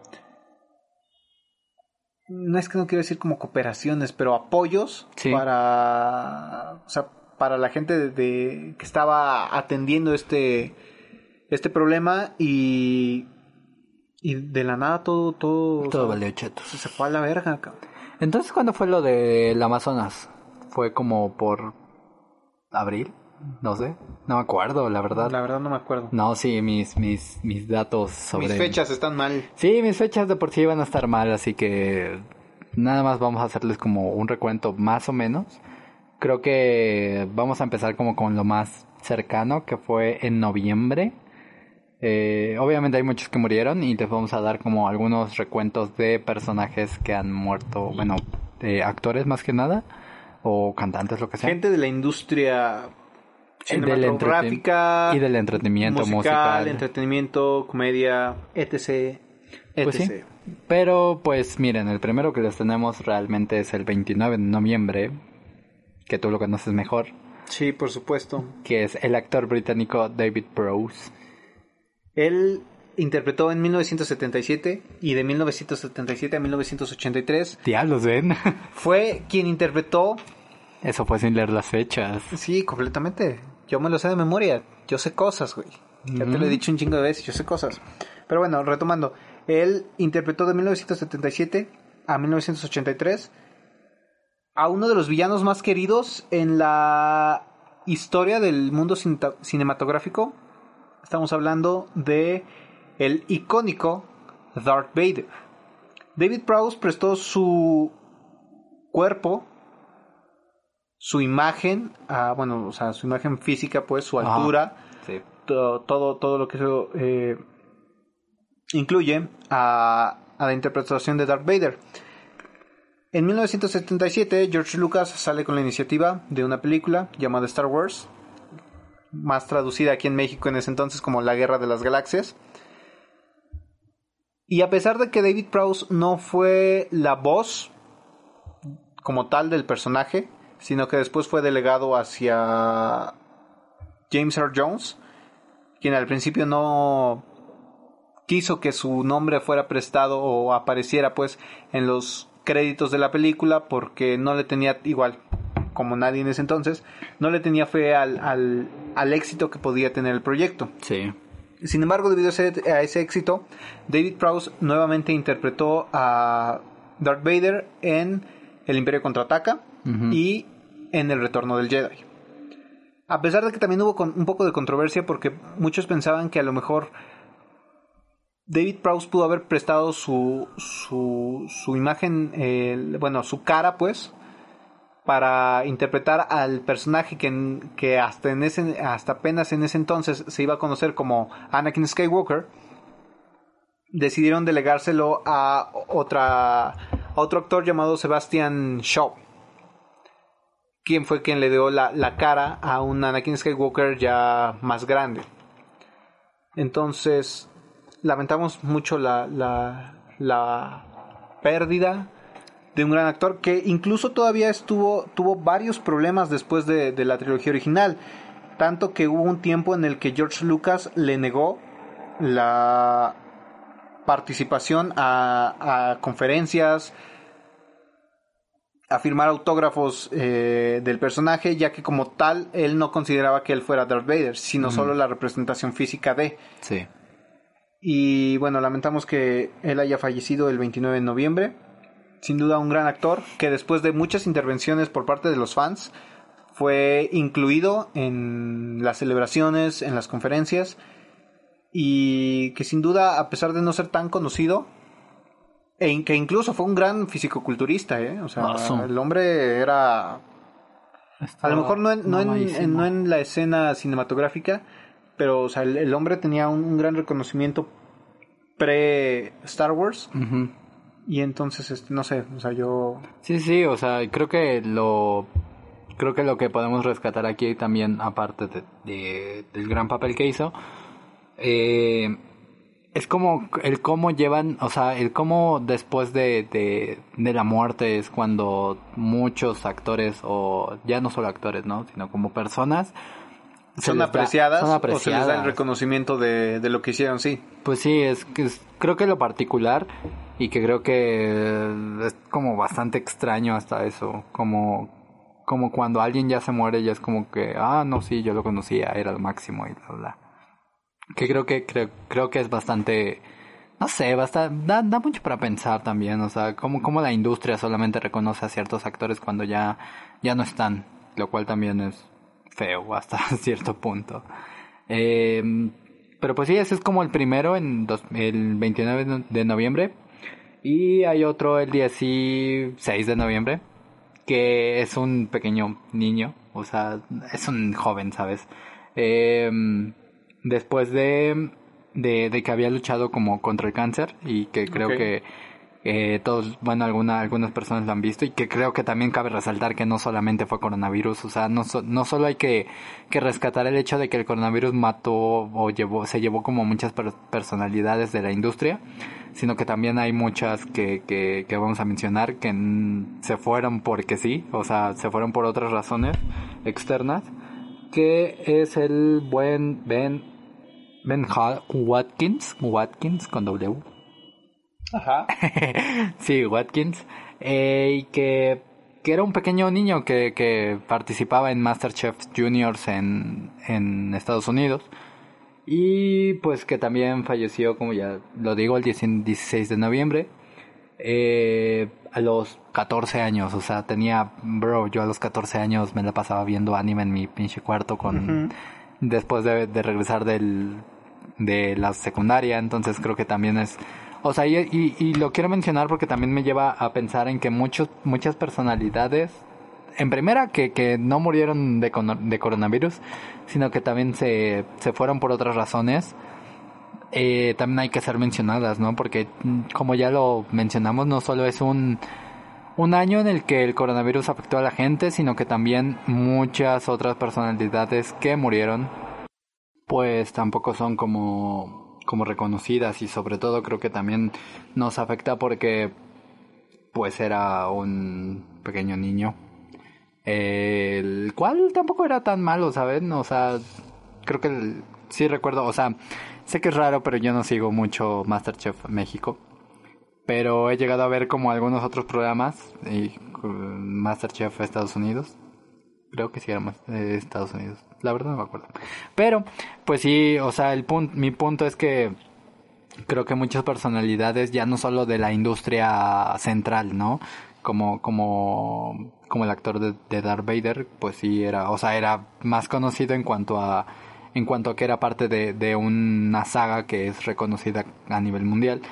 No es que no quiero decir como cooperaciones, pero apoyos Sí. para... O sea, para la gente de, de- que estaba atendiendo este, este problema y... Y de la nada todo... Todo, Todo o sea, valió chetos. se fue a la verga, cabrón. Entonces, ¿cuándo fue lo del Amazonas? ¿Fue como por abril? No sé. No me acuerdo, la verdad. La verdad no me acuerdo. No, sí, mis, mis, mis datos sobre... Mis fechas están mal. Sí, mis fechas de por sí van a estar mal, así que nada más vamos a hacerles como un recuento más o menos. Creo que vamos a empezar como con lo más cercano, que fue en noviembre. Eh, obviamente hay muchos que murieron y les vamos a dar como algunos recuentos de personajes que han muerto, bueno, de actores más que nada, o cantantes, lo que sea. Gente de la industria Eh, del cinematográfica y del entretenimiento musical, musical. entretenimiento, comedia, etc. etc. Pues sí. Pero pues miren, el primero que les tenemos realmente es el 29 de noviembre, que tú lo conoces mejor, Sí, por supuesto. que es el actor británico David Prowse. Él interpretó en 1977 y de 1977 a 1983 Diablos, ven. fue quien interpretó, Eso fue sin leer las fechas. sí, completamente. Yo me lo sé de memoria. Yo sé cosas, güey. Ya te lo he dicho un chingo de veces, yo sé cosas. Pero bueno, retomando. Él interpretó de 1977 a 1983 a uno de los villanos más queridos en la historia del mundo cinematográfico. Estamos hablando de el icónico Darth Vader. David Prowse prestó su cuerpo, su imagen, a, bueno, o sea, su imagen física, pues, su altura, Sí. to- todo, todo lo que eso eh, incluye a, a la interpretación de Darth Vader. En 1977, George Lucas sale con la iniciativa de una película llamada Star Wars, más traducida aquí en México en ese entonces como La Guerra de las Galaxias. Y a pesar de que David Prowse no fue la voz como tal del personaje, sino que después fue delegado hacia James Earl Jones, quien al principio no quiso que su nombre fuera prestado o apareciera pues en los créditos de la película porque no le tenía igual como nadie en ese entonces no le tenía fe al, al, al éxito que podía tener el proyecto. Sí. sin embargo, debido a ese, a ese éxito, David Prowse nuevamente interpretó a Darth Vader en El Imperio Contraataca y en El Retorno del Jedi. A pesar de que también hubo un poco de controversia porque muchos pensaban que a lo mejor David Prowse pudo haber prestado su, imagen, bueno, su cara pues, para interpretar al personaje que hasta, en ese, hasta apenas en ese entonces se iba a conocer como Anakin Skywalker, decidieron delegárselo a, otra, a otro actor llamado Sebastian Shaw, quien fue quien le dio la, la cara a un Anakin Skywalker ya más grande. Entonces, lamentamos mucho la, la, la pérdida de un gran actor que incluso todavía estuvo tuvo varios problemas después de, de la trilogía original tanto que hubo un tiempo en el que George Lucas le negó la participación a conferencias a firmar autógrafos eh, del personaje ya que como tal él no consideraba que él fuera Darth Vader sino solo la representación física de Sí. y bueno, lamentamos que él haya fallecido el 29 de noviembre. Sin duda un gran actor que después de muchas intervenciones por parte de los fans fue incluido en las celebraciones, en las conferencias y que sin duda a pesar de no ser tan conocido e in- que incluso fue un gran fisicoculturista, ¿eh? O sea, Awesome. el hombre era a lo mejor no en, no, en, en- no en la escena cinematográfica, pero o sea, el, el hombre tenía un, un gran reconocimiento pre Star Wars Ujú. y entonces este, no sé, o sea, yo Sí, sí, o sea, creo que lo creo que lo que podemos rescatar aquí también, aparte de, de- del gran papel que hizo, eh, es como el cómo llevan, o sea, el cómo después de, de, de la muerte es cuando muchos actores, o ya no solo actores, ¿no? Sino como personas, son da- apreciadas, son o se les da el apreciadas. reconocimiento de, de lo que hicieron, sí. Pues sí, es que es- creo que lo particular y que creo que es como bastante extraño hasta eso, como como cuando alguien ya se muere ya es como que ah no sí yo lo conocía era lo máximo y bla bla. Que creo que creo creo que es bastante no sé, basta, da, da mucho para pensar también, o sea, como, como la industria solamente reconoce a ciertos actores cuando ya, ya no están, lo cual también es feo hasta cierto punto. Eh, pero pues sí, ese es como el primero, en dos- el 29 de noviembre. Y hay otro el 16 de noviembre, que es un pequeño niño, o sea, es un joven, ¿sabes? Eh, después de, de, de que había luchado como contra el cáncer y que creo que eh, todos, bueno, alguna, algunas personas lo han visto y que creo que también cabe resaltar que no solamente fue coronavirus, o sea, no, so- no solo hay que, que rescatar el hecho de que el coronavirus mató o llevó, se llevó como muchas per- personalidades de la industria, sino que también hay muchas que, que, que vamos a mencionar que se fueron porque sí, o sea, se fueron por otras razones externas, que es el buen Ben, Ben Watkins, Watkins con W. Ajá. sí, Watkins. Eh, y que, que era un pequeño niño que, que participaba en Masterchef Juniors en, en Estados Unidos. Y pues que también falleció, como ya lo digo, el 10 16 de noviembre. eh, a los 14 años, o sea, tenía, bro, yo a los 14 años me la pasaba viendo anime en mi pinche cuarto con, después de, de regresar del, de la secundaria, entonces creo que también es, o sea, y, y, lo quiero mencionar porque también me lleva a pensar en que muchos, muchas personalidades, en primera, que, que no murieron de, de coronavirus, sino que también se, se fueron por otras razones, eh, también hay que ser mencionadas, ¿no? Porque mm, como ya lo mencionamos, no solo es un, un año en el que el coronavirus afectó a la gente, sino que también muchas otras personalidades que murieron, pues tampoco son como como reconocidas y sobre todo creo que también nos afecta porque pues era un pequeño niño el cual tampoco era tan malo, ¿saben? O sea, creo que el- sí recuerdo, o sea, sé que es raro, pero yo no sigo mucho Masterchef México. Pero he llegado a ver como algunos otros programas y uh, Masterchef Estados Unidos. Creo que sí era más eh, Estados Unidos. La verdad no me acuerdo. Pero, pues sí, o sea, el punto, mi punto es que creo que muchas personalidades ya no solo de la industria central, ¿no? Como, como, como el actor de, de Darth Vader, pues sí era, o sea, era más conocido en cuanto a, en cuanto a que era parte de, de una saga que es reconocida a nivel mundial.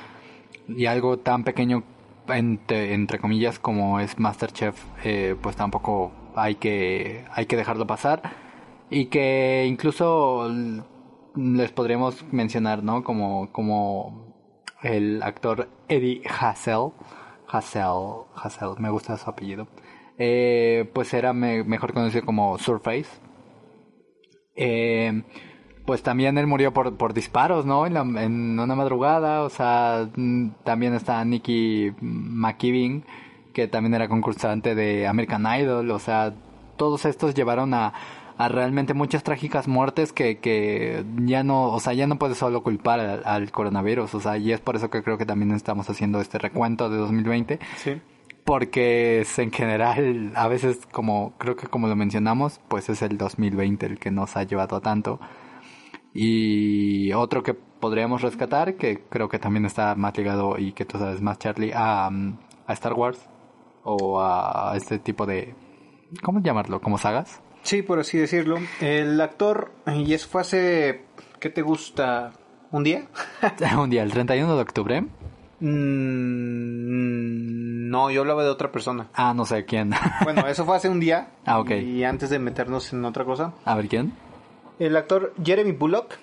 Y algo tan pequeño, entre, entre comillas, como es Masterchef, eh, pues tampoco hay que, hay que dejarlo pasar. Y que incluso les podríamos mencionar, ¿no? Como, como el actor Eddie Hassel. Hassel, Hassel, me gusta su apellido. Eh, pues era me- mejor conocido como Surface. Eh, pues también él murió por, por disparos, ¿no? En, la- en una madrugada, o sea, también está Nicky McKibben, que también era concursante de American Idol, o sea, todos estos llevaron a, a realmente muchas trágicas muertes que, que ya no, o sea, ya no puedes solo culpar al, al coronavirus, o sea, y es por eso que creo que también estamos haciendo este recuento de 2020 Sí. porque es en general a veces como creo que como lo mencionamos pues es el 2020 el que nos ha llevado a tanto. Y otro que podríamos rescatar que creo que también está más ligado y que tú sabes más Charlie a, um, a Star Wars o a este tipo de cómo llamarlo como sagas Sí, por así decirlo. El actor, y eso fue hace, ¿qué te gusta? ¿Un día? un día el 31 de octubre Mm, no, yo hablaba de otra persona. ah no sé quién Bueno, eso fue hace un día. Ah, ok. Y antes de meternos en otra cosa. a ver quién El actor Jeremy Bullock,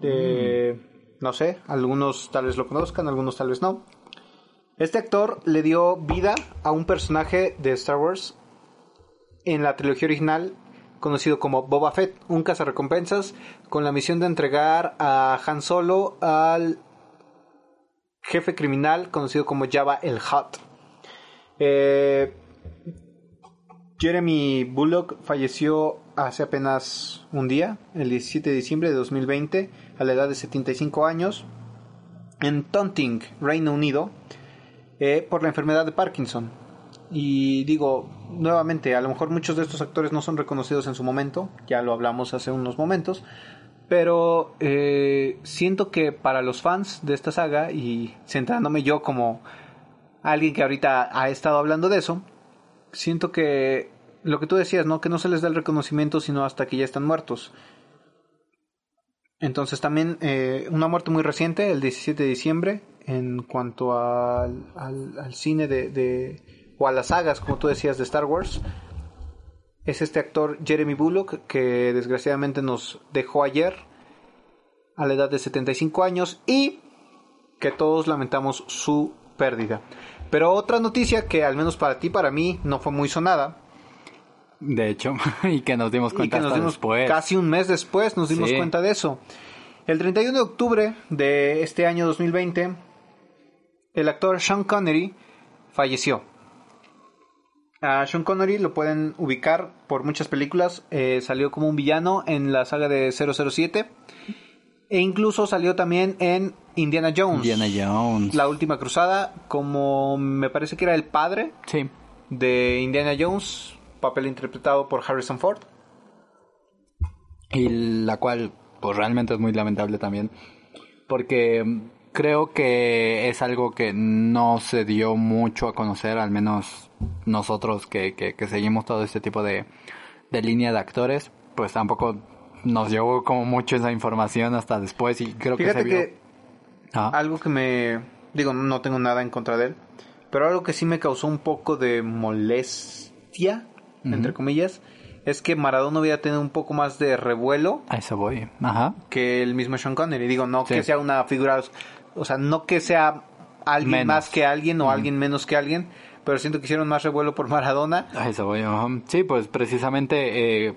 de, no sé, algunos tal vez lo conozcan, algunos tal vez no. Este actor le dio vida a un personaje de Star Wars en la trilogía original conocido como Boba Fett, un cazarrecompensas con la misión de entregar a Han Solo al jefe criminal conocido como Jabba el Hutt. Eh, Jeremy Bullock falleció hace apenas un día, el 17 de diciembre de 2020, a la edad de 75 años, en Taunting, Reino Unido, eh, por la enfermedad de Parkinson. Y digo, nuevamente, a lo mejor muchos de estos actores no son reconocidos en su momento, ya lo hablamos hace unos momentos, pero eh, siento que para los fans de esta saga, y centrándome yo como alguien que ahorita ha estado hablando de eso, siento que lo que tú decías, ¿no? Que no se les da el reconocimiento sino hasta que ya están muertos. Entonces también eh, una muerte muy reciente, el 17 de diciembre, en cuanto al, al, al cine de, de, o a las sagas, como tú decías, de Star Wars, es este actor Jeremy Bullock que desgraciadamente nos dejó ayer a la edad de 75 años y que todos lamentamos su pérdida. Pero otra noticia que al menos para ti, para mí, no fue muy sonada. de hecho y que nos dimos Y cuenta que nos dimos después casi un mes después nos dimos Sí. cuenta de eso. El 31 de octubre de este año 2020, el actor Sean Connery falleció. A Sean Connery lo pueden ubicar por muchas películas. eh, salió como un villano en la saga de 007. E incluso salió también en Indiana Jones. Indiana Jones La última cruzada, como me parece que era el padre sí de Indiana Jones, papel interpretado por Harrison Ford. y la cual pues realmente es muy lamentable también porque creo que es algo que no se dio mucho a conocer al menos nosotros que, que, que seguimos todo este tipo de, de línea de actores pues tampoco nos llegó como mucho esa información hasta después y creo que se vio que Ah, algo que me digo, no tengo nada en contra de él, pero algo que sí me causó un poco de molestia, entre comillas, es que Maradona hubiera tenido un poco más de revuelo a eso voy ajá que el mismo Sean Connery. Digo, no Sí. que sea una figura, o sea, no que sea alguien Menos. más que alguien o alguien menos que alguien, pero siento que hicieron más revuelo por Maradona. A eso voy, ajá. Sí, pues precisamente eh,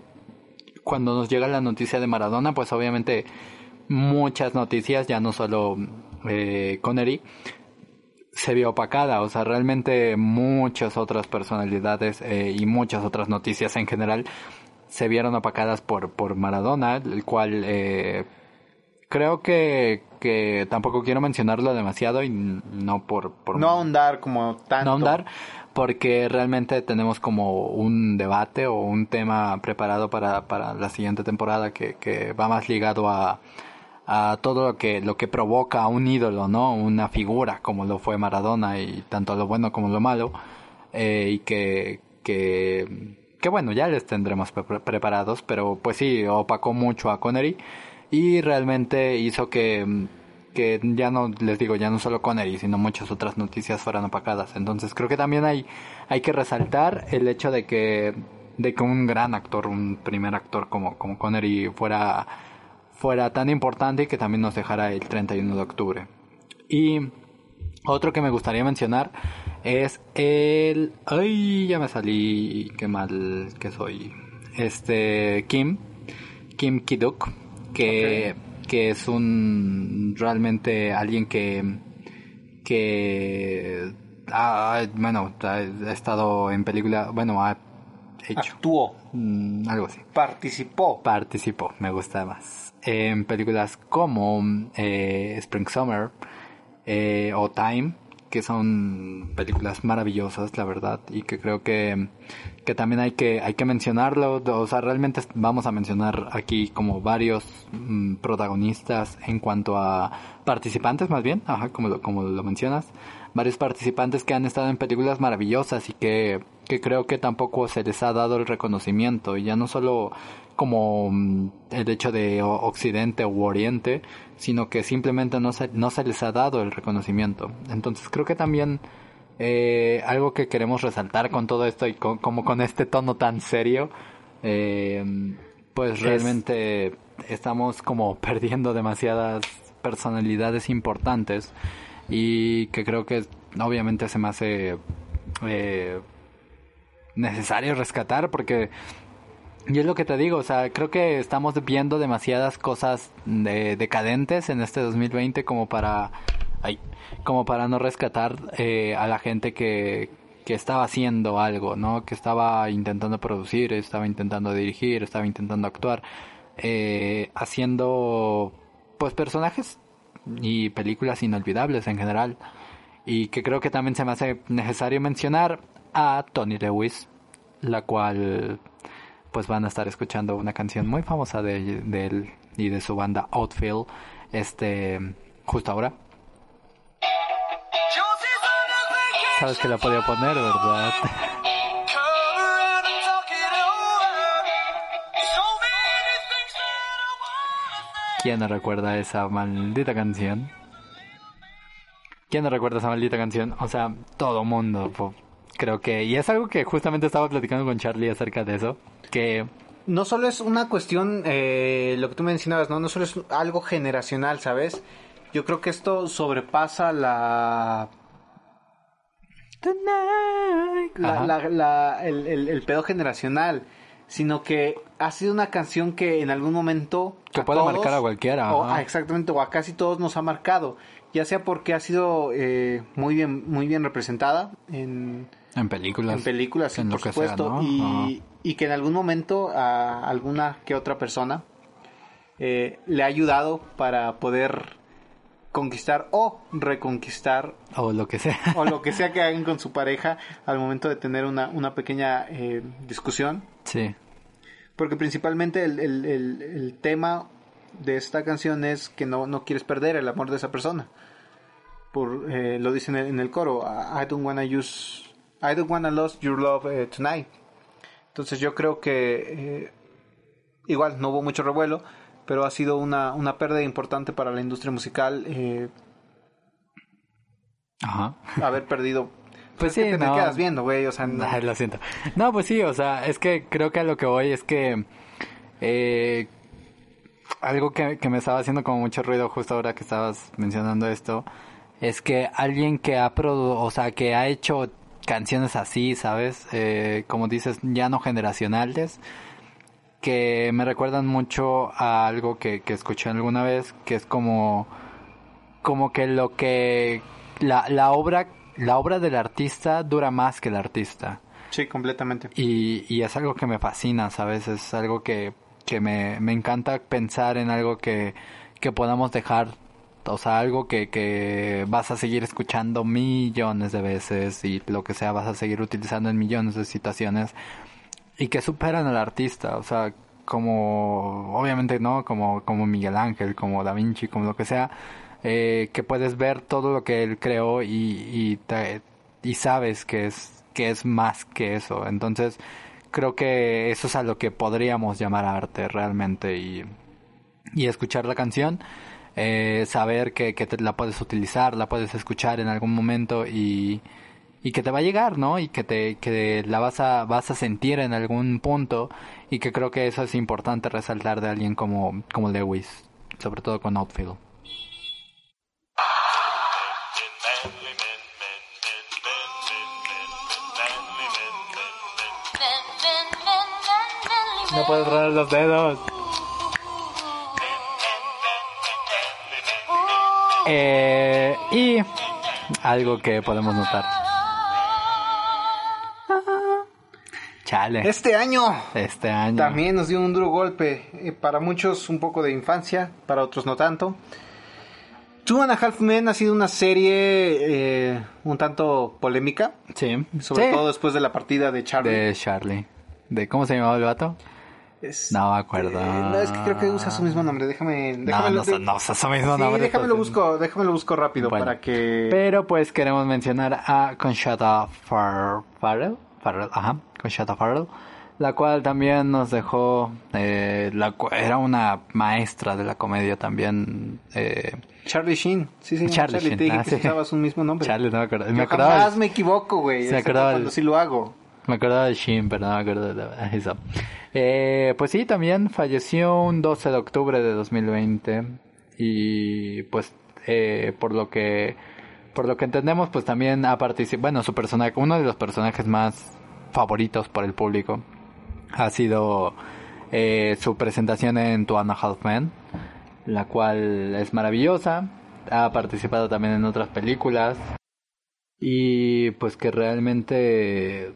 cuando nos llega la noticia de Maradona, pues obviamente muchas noticias, ya no solo eh, Connery, se vio opacada, o sea, realmente muchas otras personalidades eh, y muchas otras noticias en general se vieron opacadas por, por Maradona, el cual eh, creo que, que tampoco quiero mencionarlo demasiado y no por... por No ahondar como tanto. no ahondar, porque realmente tenemos como un debate o un tema preparado para, para la siguiente temporada que, que va más ligado a, a todo lo que, lo que provoca a un ídolo, ¿no? Una figura como lo fue Maradona y tanto lo bueno como lo malo, eh, y que, que, que bueno, ya les tendremos pre- preparados, pero pues sí, opacó mucho a Connery y realmente hizo que, que ya no, les digo, ya no solo Connery, sino muchas otras noticias fueran opacadas. Entonces creo que también hay, hay que resaltar el hecho de que, de que un gran actor, un primer actor como, como Connery fuera, fuera tan importante y que también nos dejara el 31 de octubre. Y otro que me gustaría mencionar es el... Ay, ya me salí, qué mal que soy. Este, Kim, Kim Kiduk, que, que es un realmente alguien que que ha, bueno ha, ha estado en película bueno ha hecho Actuó, mm, algo así. Participó. participó me gusta más. En películas como eh, Spring Summer eh, o Time que son películas maravillosas la verdad y que creo que que también hay que hay que mencionarlo. O sea realmente vamos a mencionar aquí como varios mm, protagonistas en cuanto a participantes más bien ajá como lo, como lo mencionas. Varios participantes que han estado en películas maravillosas y que que creo que tampoco se les ha dado el reconocimiento. Y ya no solo como mm, el hecho de o- Occidente u Oriente, sino que simplemente no se, no se les ha dado el reconocimiento. Entonces creo que también eh, algo que queremos resaltar con todo esto y con- como con este tono tan serio, eh, pues realmente estamos como perdiendo demasiadas personalidades importantes y que creo que obviamente se me hace eh, necesario rescatar porque y es lo que te digo, o sea, creo que estamos viendo demasiadas cosas de- decadentes en este 2020 como para, ay, como para no rescatar eh, a la gente que, que estaba haciendo algo, ¿no? Que estaba intentando producir, estaba intentando dirigir, estaba intentando actuar, eh, haciendo, pues, personajes y películas inolvidables en general. Y que creo que también se me hace necesario mencionar a Tony Lewis, la cual pues van a estar escuchando una canción muy famosa de, de él y de su banda Outfield este justo ahora. Sabes que la podía poner, ¿verdad? ¿Quién no recuerda esa maldita canción? ¿Quién no recuerda esa maldita canción? O sea, todo mundo, creo que... Y es algo que justamente estaba platicando con Charlie acerca de eso, que... No solo es una cuestión, eh, lo que tú mencionabas, ¿no? No solo es algo generacional, ¿sabes? Yo creo que esto sobrepasa la... la, Ajá. la- la- el, el- el pedo generacional, sino que ha sido una canción que en algún momento... Que puede todos, marcar a cualquiera, o- ah, exactamente, o a casi todos nos ha marcado, ya sea porque ha sido eh, muy bien muy bien representada en, En películas. en películas, en lo por que sea, supuesto, ¿no? y, y que en algún momento a alguna que otra persona eh, le ha ayudado para poder conquistar o reconquistar. O lo que sea. o lo que sea que hagan con su pareja al momento de tener una, una pequeña eh, discusión. Sí. Porque principalmente el, el- el- el tema de esta canción es que no, no quieres perder el amor de esa persona. Por, eh, lo dicen en el, coro, I I don't wanna use, I don't wanna lose your love eh, tonight. Entonces yo creo que eh, igual no hubo mucho revuelo, pero ha sido una, una pérdida importante para la industria musical eh, Ajá. haber perdido. Pues es sí, que te no. quedas viendo, güey, o sea, no- Ay, lo siento. No, pues sí, o sea, es que creo que a lo que voy es que eh, algo que, que me estaba haciendo como mucho ruido justo ahora que estabas mencionando esto es que alguien que ha produ o sea, que ha hecho canciones así, ¿sabes? Eh, como dices, ya no generacionales, que me recuerdan mucho a algo que, que escuché alguna vez, que es como, como que lo que la, la obra, la obra del artista dura más que el artista. Sí, completamente. Y, y es algo que me fascina, ¿sabes? Es algo que, que me, me encanta pensar en algo que, que podamos dejar, o sea, algo que, que vas a seguir escuchando millones de veces y lo que sea vas a seguir utilizando en millones de situaciones y que superan al artista, o sea, como, obviamente no, como, como Miguel Ángel, como Da Vinci, como lo que sea, eh, que puedes ver todo lo que él creó y, y, te- sabes que es, que es más que eso. Entonces, creo que eso es a lo que podríamos llamar arte realmente y, y escuchar la canción, eh, saber que, que te la puedes utilizar, la puedes escuchar en algún momento y, y que te va a llegar, ¿no? Y que te que la vas a vas a sentir en algún punto y que creo que eso es importante resaltar de alguien como como Lewis, sobre todo con Outfield. No puedes rolar los dedos. Eh, y algo que podemos notar. Chale. Este año Este año. también nos dio un duro golpe. eh, para muchos un poco de infancia, para otros no tanto. Two and a Half Men ha sido una serie eh, un tanto polémica, Sí. sobre Sí. todo después de la partida de Charlie. De Charlie. ¿De cómo se llamaba el vato? Es- No me acuerdo. eh, no, es que creo que usa su mismo nombre. Déjame, No, déjame no, no, usa su mismo sí, nombre, déjamelo entonces- busco, déjamelo busco rápido Bueno. para que Pero pues queremos mencionar a Conchata Far Farrell, Farrell, ajá, Conchata Farrell, la cual también nos dejó, eh, la, era una maestra de la comedia también, eh, Charlie Sheen. Sí, sí, Charlie Sheen, te dije ah, que sí. usabas un mismo nombre. Charlie, no me acuerdo, Yo me acordaba, jamás me equivoco, güey. Se acordaba cuando sí lo hago. Me acordaba de Shin, pero no me acuerdo de eso. Eh, pues sí, también falleció un 12 de octubre de 2020 y pues eh, por lo que por lo que entendemos pues también ha participado, bueno, su personaje, uno de los personajes más favoritos por el público ha sido eh, su presentación en Two and Half Men, la cual es maravillosa, ha participado también en otras películas y pues que realmente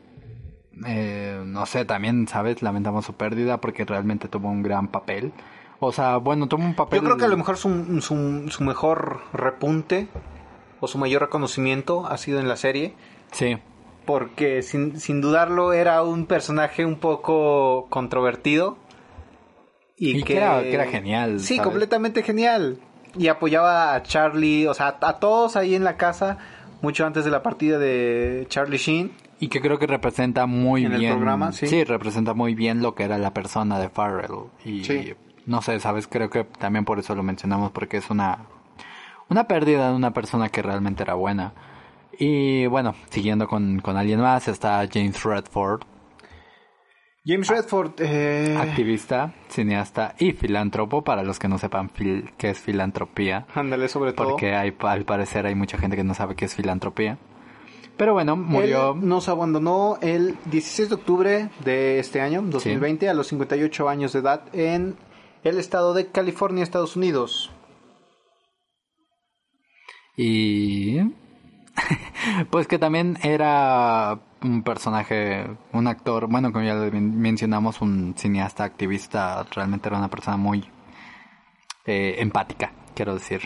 eh, no sé, también, ¿sabes? Lamentamos su pérdida porque realmente tuvo un gran papel. O sea, bueno, tuvo un papel... Yo creo que a lo mejor su, su, su mejor repunte o su mayor reconocimiento ha sido en la serie. Sí, Porque sin, sin dudarlo era un personaje un poco controvertido. Y que era- que era genial, Sí, ¿sabes? completamente genial. Y apoyaba a Charlie, o sea, a todos ahí en la casa, mucho antes de la partida de Charlie Sheen. Y que creo que representa muy En el bien... programa, sí. representa muy bien lo que era la persona de Farrell. Y Sí. no sé, ¿sabes? Creo que también por eso lo mencionamos porque es una... Una pérdida de una persona que realmente era buena. Y bueno, siguiendo con, con alguien más, está James Redford, James Redford, eh, activista, cineasta y filántropo, para los que no sepan fil- qué es filantropía. ándale sobre todo. Porque hay, al parecer hay mucha gente que no sabe qué es filantropía. Pero bueno, murió. Él nos abandonó el 16 de octubre de este año, 2020, a los 58 años de edad, en el estado de California, Estados Unidos. Y. pues que también era un personaje, un actor, bueno, como ya mencionamos, un cineasta activista. Realmente era una persona muy eh, empática, quiero decir.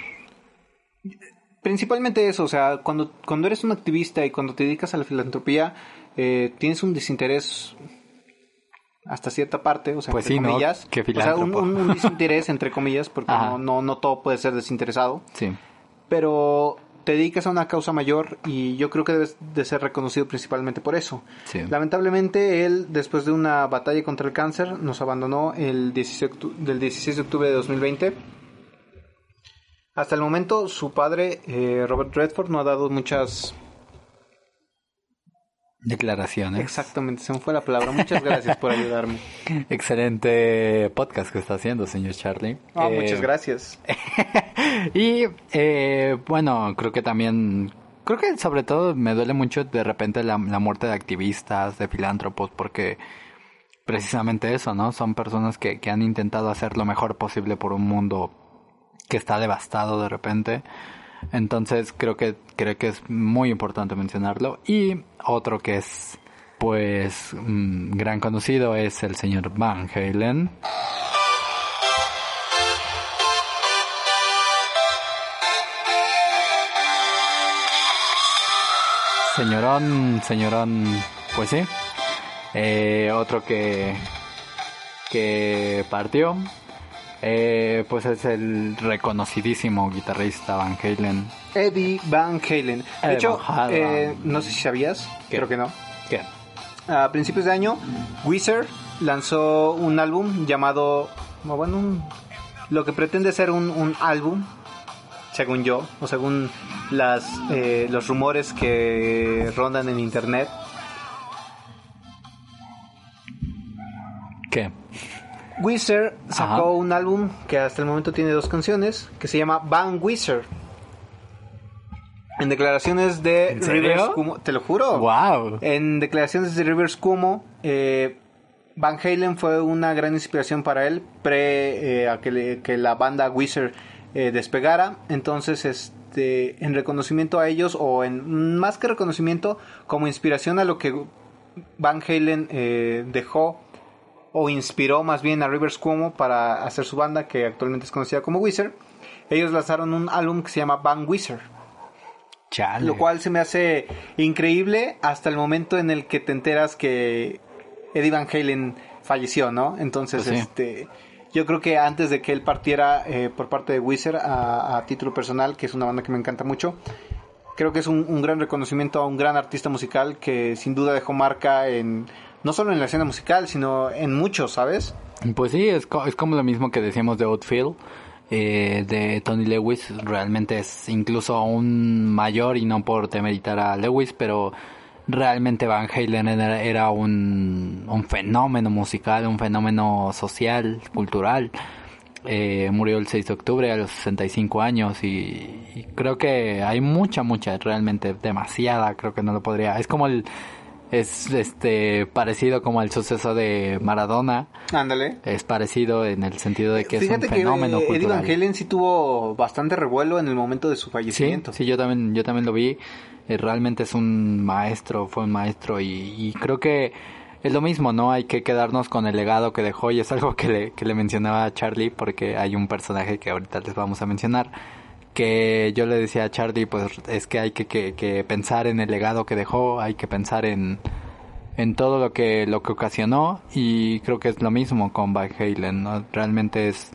Principalmente eso, o sea, cuando, cuando eres un activista y cuando te dedicas a la filantropía, eh, tienes un desinterés hasta cierta parte, o sea, Pues entre comillas. O sea, un, un- un desinterés entre comillas, porque no, no, no todo puede ser desinteresado. Sí. pero te dedicas a una causa mayor y yo creo que debes de ser reconocido principalmente por eso. Sí. Lamentablemente él, después de una batalla contra el cáncer, nos abandonó el 16 octu- del 16 de octubre de 2020. Hasta el momento su padre, eh, Robert Redford, no ha dado muchas... Declaraciones. Exactamente, se me fue la palabra. Muchas gracias por ayudarme. Excelente podcast que está haciendo, señor Charlie. Eh, muchas gracias. y eh, bueno, creo que también, creo que sobre todo me duele mucho de repente la, la muerte de activistas, de filántropos, porque precisamente eso, ¿no? Son personas que, que han intentado hacer lo mejor posible por un mundo que está devastado de repente. Entonces creo que creo que es muy importante mencionarlo. Y otro que es pues mm, gran conocido es el señor Van Halen. Señorón, señorón, pues sí. Eh, otro que que partió eh, pues es el reconocidísimo guitarrista Van Halen. Eddie Van Halen. De Eddie hecho, eh, no sé si sabías, ¿Qué? creo que no. ¿Qué? A principios de año, Weezer lanzó un álbum llamado, bueno, un- lo que pretende ser un, un álbum, según yo, o según las, eh, los rumores que rondan en internet. ¿Qué? Weezer sacó Ajá. un álbum que hasta el momento tiene dos canciones, que se llama Van Weezer. En declaraciones de. Rivers Cuomo, te lo juro. Wow. En declaraciones de Rivers Cuomo, eh, Van Halen fue una gran inspiración para él pre eh, a que, le- que la banda Weezer eh, despegara. Entonces, este, en reconocimiento a ellos, o en más que reconocimiento, como inspiración a lo que Van Halen dejó o inspiró más bien a Rivers Cuomo para hacer su banda que actualmente es conocida como Weezer. Ellos lanzaron un álbum que se llama Van Weezer. Chale. Lo cual se me hace increíble hasta el momento en el que te enteras que Eddie Van Halen falleció, ¿no? Entonces, Pues sí. este, yo creo que antes de que él partiera eh, por parte de Weezer a, a título personal, que es una banda que me encanta mucho, creo que es un, un gran reconocimiento a un gran artista musical que sin duda dejó marca en no solo en la escena musical, sino en muchos, ¿sabes? Pues sí, es, co- es como lo mismo que decíamos de Outfield, eh, de Tony Lewis. Realmente es incluso aún mayor y no por temeritar a Lewis, pero realmente Van Halen era, era un, un fenómeno musical, un fenómeno social, cultural. Eh, murió el 6 de octubre a los 65 años y, y creo que hay mucha, mucha, realmente demasiada, creo que no lo podría. Es como el, es este parecido como el suceso de Maradona, Ándale. es parecido en el sentido de que Fíjate es un que fenómeno eh, Eddie cultural. Van Halen sí tuvo bastante revuelo en el momento de su Sí, fallecimiento. sí, yo también, yo también lo vi. Eh, realmente es un maestro, fue un maestro y, y creo que es lo mismo, ¿no? Hay que quedarnos con el legado que dejó y es algo que le, que le mencionaba a Charlie porque hay un personaje que ahorita les vamos a mencionar que yo le decía a Charlie, pues es que hay que, que, que pensar en el legado que dejó, hay que pensar en, en todo lo que lo que ocasionó y creo que es lo mismo con Van Halen, ¿no? Realmente es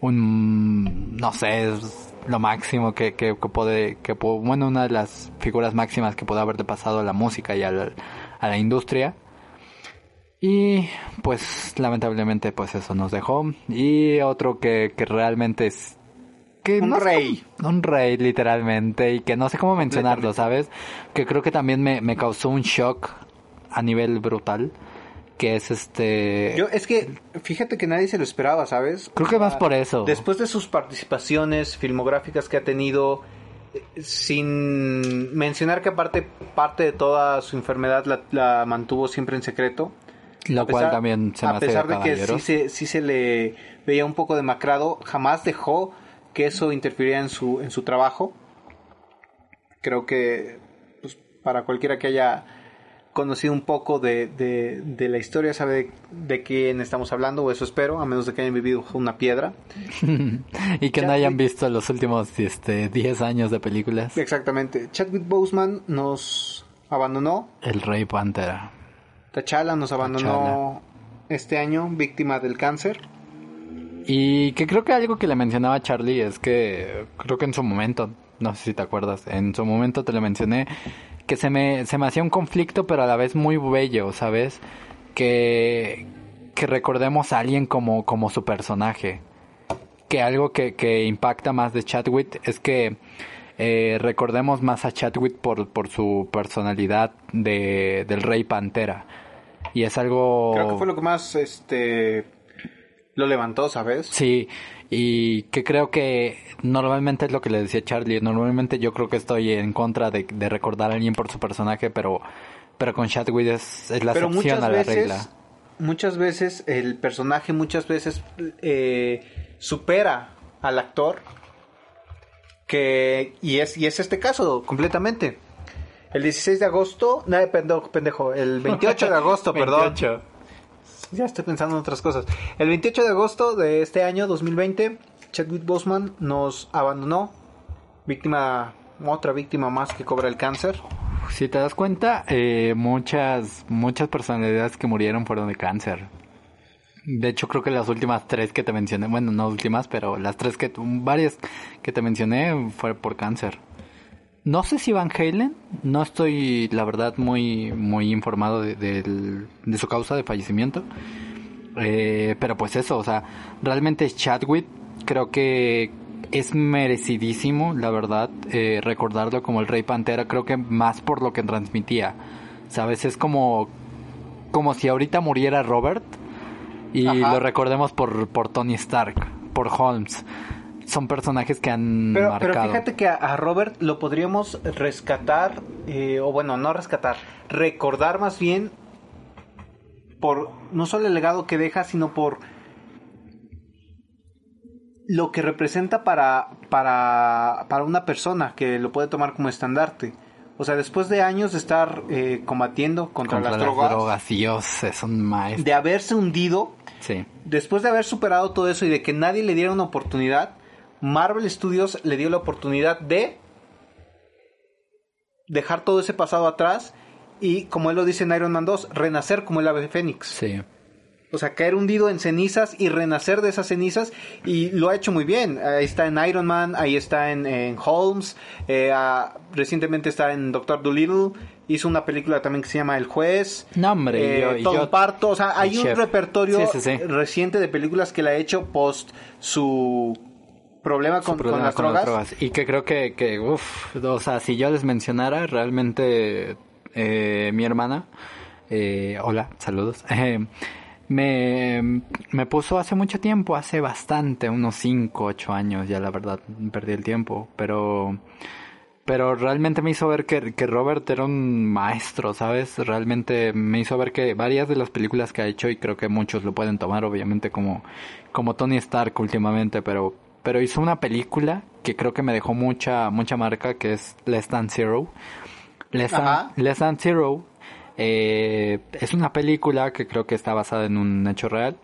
un no sé, es lo máximo que que, que puede que bueno, una de las figuras máximas que puede haberle pasado a la música y a la, a la industria. Y pues lamentablemente pues eso nos dejó y otro que que realmente es que Un no rey. un rey literalmente y que no sé cómo mencionarlo, ¿sabes? Que creo que también me, me causó un shock a nivel brutal, que es este... Yo, es que, fíjate que nadie se lo esperaba, ¿sabes? creo que más por eso. Después de sus participaciones filmográficas que ha tenido, eh, sin mencionar que aparte parte de toda su enfermedad la, la mantuvo siempre en secreto. lo cual también se me A hace pesar de que sí se, sí se le veía un poco demacrado, jamás dejó que eso interfiriera en su, en su trabajo. Creo que pues, para cualquiera que haya conocido un poco de, de, de la historia sabe de, de quién estamos hablando, o eso espero, a menos de que hayan vivido una piedra. y que no hayan visto los últimos este 10 años de películas. Exactamente. Chadwick Boseman nos abandonó, El Rey Pantera. T'Challa nos abandonó este año, víctima del cáncer. Y que creo que algo que le mencionaba Charlie es que creo que en su momento, no sé si te acuerdas, en su momento te lo mencioné, que se me, se me hacía un conflicto pero a la vez muy bello, ¿sabes? Que, que recordemos a alguien como, como su personaje. Que algo que, que impacta más de Chadwick es que eh, recordemos más a Chadwick por, por su personalidad de, del Rey Pantera. Y es algo... Creo que fue lo que más este lo levantó, ¿sabes? Sí, y que creo que normalmente es lo que le decía Charlie, normalmente yo creo que estoy en contra de, de recordar a alguien por su personaje, pero pero con Chadwick es, es la Pero excepción a la veces regla. muchas veces el personaje muchas veces eh, supera al actor que y es y es este caso completamente el 16 de agosto no pendejo, pendejo el 28 de agosto perdón 28. Ya estoy pensando en otras cosas el 28 de agosto de este año 2020 Chadwick Boseman nos abandonó víctima otra víctima más que cobra el cáncer Si te das cuenta, eh, muchas, muchas personalidades que murieron fueron de cáncer. De hecho, creo que las últimas tres que te mencioné, bueno, no últimas, pero las tres que, varias que te mencioné fue por cáncer. No sé si Van Halen, no estoy, la verdad, muy, muy informado de, de su causa de fallecimiento. Eh, pero pues eso, o sea, realmente Chadwick creo que es merecidísimo, la verdad, eh, recordarlo como el Rey Pantera, creo que más por lo que transmitía. ¿Sabes? Es como, como si ahorita muriera Robert y Ajá. lo recordemos por, por Tony Stark, por Holmes. Son personajes que han Pero, marcado. pero fíjate que a, a Robert lo podríamos rescatar, eh, o bueno, no rescatar, recordar más bien por no solo el legado que deja, sino por lo que representa para, para, para una persona que lo puede tomar como estandarte. O sea, después de años de estar eh, combatiendo contra, contra las, las drogas, drogas. Dios, es un maestro. de haberse hundido, Sí. después de haber superado todo eso y de que nadie le diera una oportunidad, Marvel Studios le dio la oportunidad de dejar todo ese pasado atrás y, como él lo dice en Iron Man 2, renacer como el ave fénix. Sí. O sea, caer hundido en cenizas y renacer de esas cenizas y lo ha hecho muy bien. Ahí está en Iron Man, ahí está en, en Holmes, eh, ah, recientemente está en Doctor Dolittle, hizo una película también que se llama El Juez. No, hombre, eh, yo- yo- parto, o sea, hay un chef. repertorio Sí, sí, sí. reciente de películas que la ha hecho post su problema con, las con drogas. Y que creo que, que uff, o sea, si yo les mencionara, realmente eh, mi hermana, eh, hola, saludos, eh, me, me puso hace mucho tiempo, hace bastante, unos 5, 8 años, ya la verdad, perdí el tiempo, pero... Pero realmente me hizo ver que, que Robert era un maestro, ¿sabes? Realmente me hizo ver que varias de las películas que ha hecho, y creo que muchos lo pueden tomar, obviamente, como, como Tony Stark últimamente, pero, pero hizo una película que creo que me dejó mucha, mucha marca, que es Less Than Zero. Less. Than, Less Than Zero eh, es una película que creo que está basada en un hecho real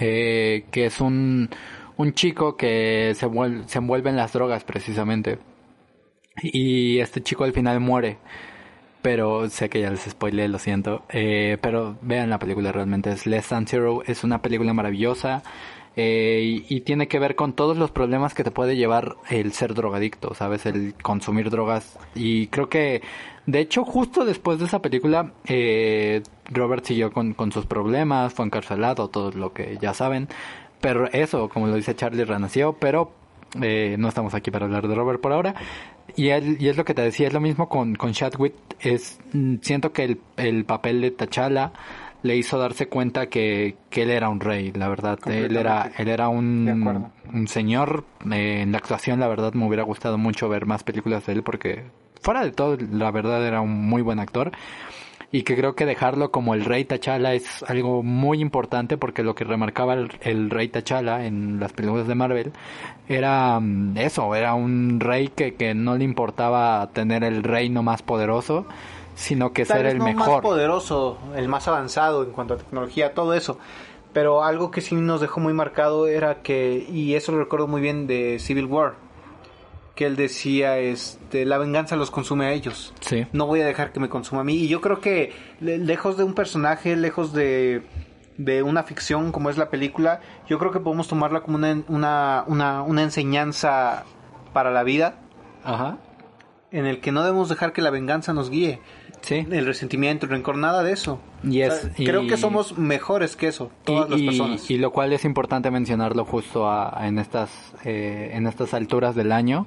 eh, que es un, un chico que se, se envuelve en las drogas precisamente. Y este chico al final muere. Pero sé que ya les spoilé, lo siento. Eh, pero vean la película, realmente es Less Than Zero. Es una película maravillosa. Eh, y, tiene que ver con todos los problemas que te puede llevar el ser drogadicto, ¿sabes? El consumir drogas. Y creo que, de hecho, justo después de esa película, eh, Robert siguió con, con sus problemas, fue encarcelado, todo lo que ya saben. Pero eso, como lo dice Charlie, renació, pero eh, no estamos aquí para hablar de Robert por ahora. Y, él, y es lo que te decía, es lo mismo con, con Chadwick. Es, mm, siento que el, el papel de T'Challa le hizo darse cuenta que, que él era un rey, la verdad. Él era, él era un, un señor. eh, en la actuación, la verdad, me hubiera gustado mucho ver más películas de él porque, fuera de todo, la verdad era un muy buen actor. Y que creo que dejarlo como el rey T'Challa es algo muy importante porque lo que remarcaba el, el rey T'Challa en las películas de Marvel era mm, eso, era un rey que, que no le importaba tener el reino más poderoso, sino que Tal ser el no más mejor. poderoso, el más avanzado en cuanto a tecnología, todo eso. Pero algo que sí nos dejó muy marcado era que, y eso lo recuerdo muy bien de Civil War, que él decía, este, la venganza los consume a ellos. Sí. No voy a dejar que me consuma a mí. Y yo creo que le- lejos de un personaje, lejos de, de una ficción como es la película, yo creo que podemos tomarla como una, una, una, una enseñanza para la vida, Ajá. en el que no debemos dejar que la venganza nos guíe Sí. el resentimiento, el rencor, nada de eso. Y O es- sea, y- Creo que somos mejores que eso, todas y, las y- personas. y lo cual es importante mencionarlo justo a- a en estas eh, en estas alturas del año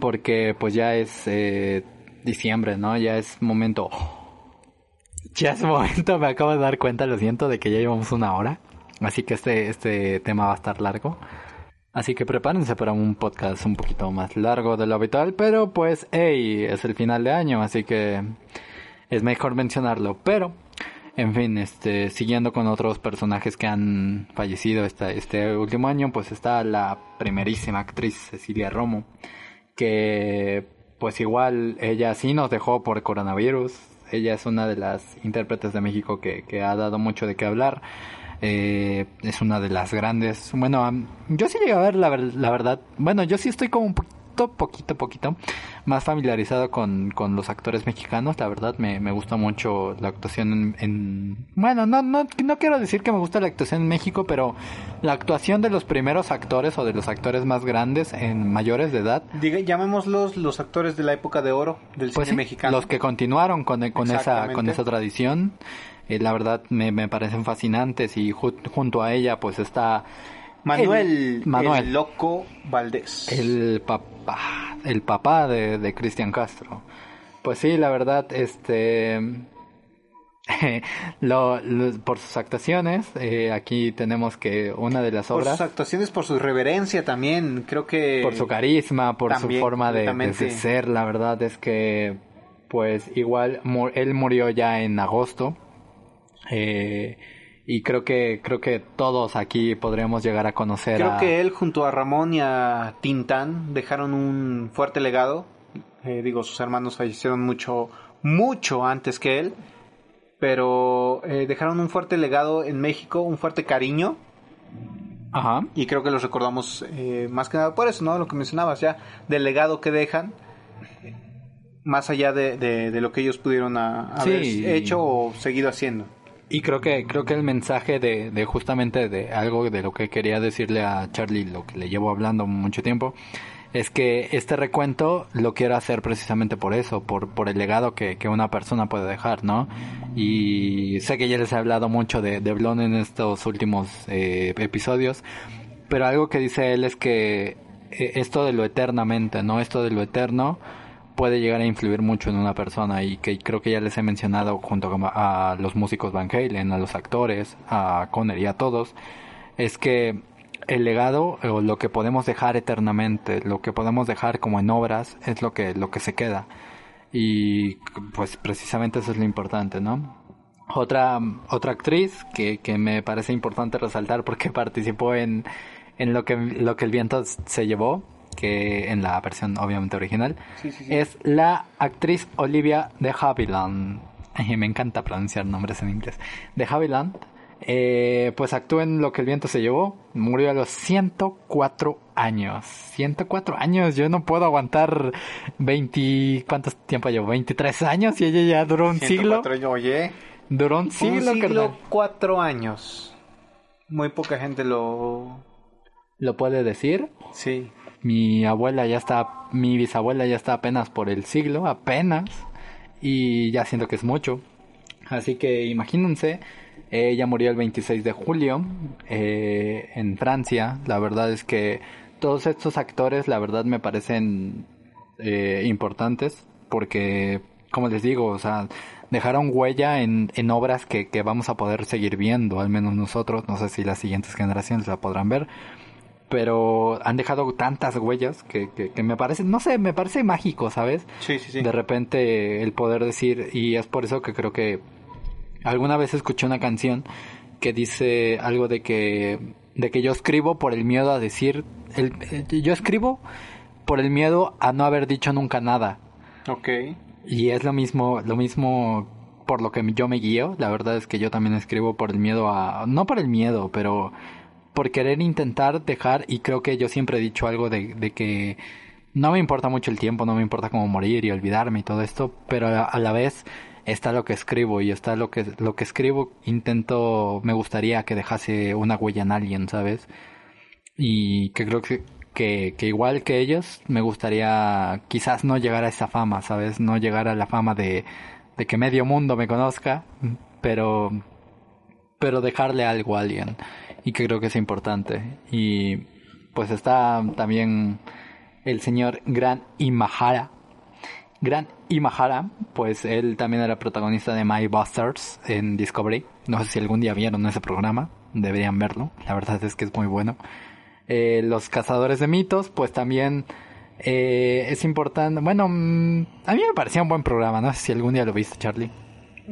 porque pues ya es eh, diciembre no ya es momento ya es momento me acabo de dar cuenta lo siento de que ya llevamos una hora así que este este tema va a estar largo así que prepárense para un podcast un poquito más largo de lo habitual pero pues hey es el final de año así que es mejor mencionarlo pero En fin, este, siguiendo con otros personajes que han fallecido esta, este último año, pues está la primerísima actriz Cecilia Romo, que pues igual ella sí nos dejó por coronavirus. Ella es una de las intérpretes de México que, que ha dado mucho de qué hablar. Eh, es una de las grandes. Bueno, yo sí llegué a ver la, la verdad. Bueno, yo sí estoy como un poquito, poquito más familiarizado con, con los actores mexicanos. La verdad, me, me gusta mucho la actuación en, en- Bueno, no, no, no quiero decir que me gusta la actuación en México, pero la actuación de los primeros actores o de los actores más grandes en mayores de edad. Diga, llamémoslos los actores de la época de oro del Pues cine sí, mexicano. los que continuaron con, con esa con esa tradición, eh, la verdad me, me parecen fascinantes y ju- junto a ella pues está Manuel, el- Manuel. el loco Valdés. el papá, el papá de, de Cristian Castro. Pues sí, la verdad, este, lo, lo- por sus actuaciones, eh, aquí tenemos que una de las por obras, sus actuaciones, por su irreverencia también, creo que... por su carisma, por también, su forma de, ser, la verdad es que, pues igual, él murió ya en agosto, eh, y creo que, creo que todos aquí podríamos llegar a conocer Creo a... que él junto a Ramón y a Tintán dejaron un fuerte legado. Eh, digo, sus hermanos fallecieron mucho, mucho antes que él. Pero eh, dejaron un fuerte legado en México, un fuerte cariño. Ajá. Y creo que los recordamos eh, más que nada por eso, ¿no? Lo que mencionabas ya, del legado que dejan. Más allá de, de- de lo que ellos pudieron haber Sí. hecho o seguido haciendo. Y creo que creo que el mensaje de, de justamente de algo de lo que quería decirle a Charlie, lo que le llevo hablando mucho tiempo, es que este recuento lo quiero hacer precisamente por eso, por, por el legado que, que una persona puede dejar, ¿no? Y sé que ya les he hablado mucho de, de Blon en estos últimos eh, episodios, pero algo que dice él es que eh, esto de lo eternamente, ¿no? Esto de lo eterno puede llegar a influir mucho en una persona y que creo que ya les he mencionado junto a los músicos Van Halen, a los actores, a Conner y a todos, es que el legado o lo que podemos dejar eternamente, lo que podemos dejar como en obras es lo que lo que se queda. Y pues precisamente eso es lo importante, ¿no? Otra otra actriz que, que me parece importante resaltar porque participó en en lo que lo que el viento se llevó, que en la versión obviamente original, Sí, sí, sí. es la actriz Olivia de Havilland. Ay, Me encanta pronunciar nombres en inglés. De Havilland. Eh, pues actúa en Lo que el viento se llevó. Murió a los 104 años. 104 años. Yo no puedo aguantar 20... ¿Cuánto tiempo llevo? 23 años y ella ya duró un siglo. 104 años, Oye, Duró un siglo, un siglo, cuatro años. Muy poca gente lo... ¿Lo puede decir? Sí. Mi abuela ya está, mi bisabuela ya está apenas por el siglo, apenas, y ya siento que es mucho. Así que imagínense, ella murió el 26 de julio eh, en Francia. La verdad es que todos estos actores, la verdad, me parecen eh, importantes porque, como les digo, o sea, dejaron huella en, en obras que, que vamos a poder seguir viendo, al menos nosotros. No sé si las siguientes generaciones la podrán ver pero han dejado tantas huellas que, que, que me parece, no sé, me parece mágico, ¿sabes? Sí, sí, sí. De repente el poder decir, y es por eso que creo que alguna vez escuché una canción que dice algo de que, de que yo escribo por el miedo a decir, el, el- yo escribo por el miedo a no haber dicho nunca nada. Ok. Y es lo mismo, lo mismo por lo que yo me guío. La verdad es que yo también escribo por el miedo a, no por el miedo, pero por querer intentar dejar, y creo que yo siempre he dicho algo de, de que no me importa mucho el tiempo, no me importa cómo morir y olvidarme y todo esto, pero a, la vez está lo que escribo y está lo que, lo que escribo, intento, me gustaría que dejase una huella en alguien, ¿sabes? Y que creo que, que, que igual que ellos, me gustaría quizás no llegar a esa fama, ¿sabes? No llegar a la fama de, de que medio mundo me conozca, pero, pero dejarle algo a alguien. Y que creo que es importante. Y pues está también el señor Gran Imahara. Gran Imahara, pues él también era protagonista de My Busters en Discovery. No sé si algún día vieron ese programa, deberían verlo. La verdad es que es muy bueno. Eh, los cazadores de mitos, pues también eh, es importante. Bueno, mm, a mí me parecía un buen programa. No sé si algún día lo viste, Charlie.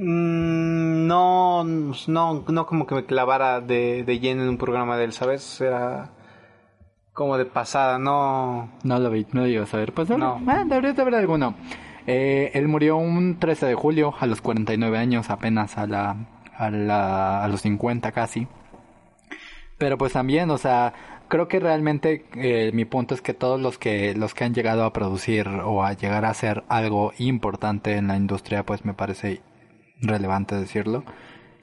Mm, no, no, no como que me clavara de, de lleno en un programa de él, ¿sabes? Era como de pasada, no... No lo vi, no lo ibas a ver. Pues No. no. deberías de ver alguno. Eh, él murió un 13 de julio a los 49 años, apenas a la, a la, a los 50 casi. Pero pues también, o sea, creo que realmente eh, mi punto es que todos los que los que han llegado a producir o a llegar a hacer algo importante en la industria, pues me parece relevante decirlo.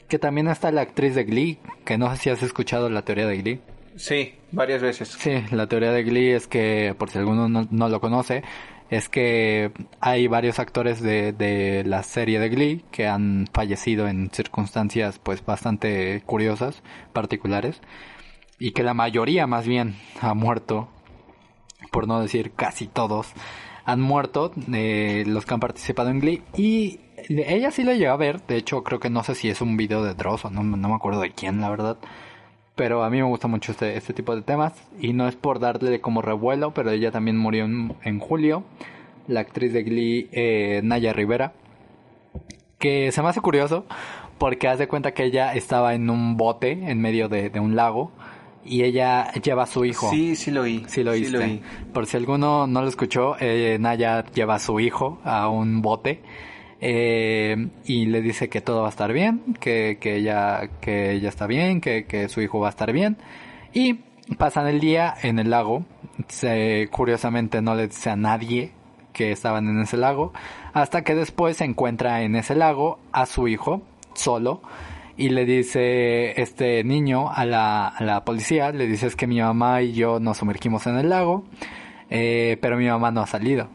Que también está la actriz de Glee, que no sé si has escuchado la teoría de Glee. Sí, varias veces. Sí, la teoría de Glee es que, por si alguno no, no lo conoce, es que hay varios actores de, de la serie de Glee que han fallecido en circunstancias pues bastante curiosas, particulares, y que la mayoría más bien ha muerto, por no decir casi todos, han muerto eh, los que han participado en Glee y ella sí la llegó a ver, de hecho creo que no sé si es un video de Dross o no, no me acuerdo de quién la verdad, pero a mí me gusta mucho este, este tipo de temas y no es por darle como revuelo, pero ella también murió en, en julio, la actriz de Glee eh, Naya Rivera, que se me hace curioso porque haz de cuenta que ella estaba en un bote en medio de, de un lago y ella lleva a su hijo. Sí, sí lo oí. Sí lo oíste. oí. Por si alguno no lo escuchó, eh, Naya lleva a su hijo a un bote eh, y le dice que todo va a estar bien, que, que ella que ella está bien, que, que su hijo va a estar bien y pasan el día en el lago. Se, curiosamente no le dice a nadie que estaban en ese lago hasta que después se encuentra en ese lago a su hijo solo y le dice este niño a la, la policía, le dice es que mi mamá y yo nos sumergimos en el lago, eh, pero mi mamá no ha salido.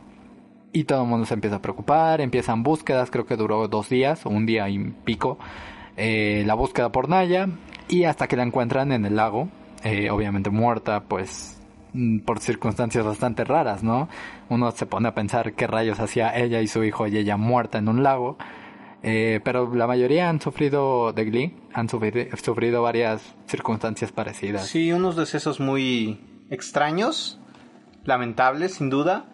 Y todo el mundo se empieza a preocupar, empiezan búsquedas, creo que duró dos días, o un día y pico, eh, la búsqueda por Naya, y hasta que la encuentran en el lago, eh, obviamente muerta, pues mm, por circunstancias bastante raras, ¿no? Uno se pone a pensar qué rayos hacía ella y su hijo y ella muerta en un lago. Eh, pero la mayoría han sufrido de Glee, han sufrido, sufrido varias circunstancias parecidas. Sí, unos decesos muy extraños, lamentables, sin duda,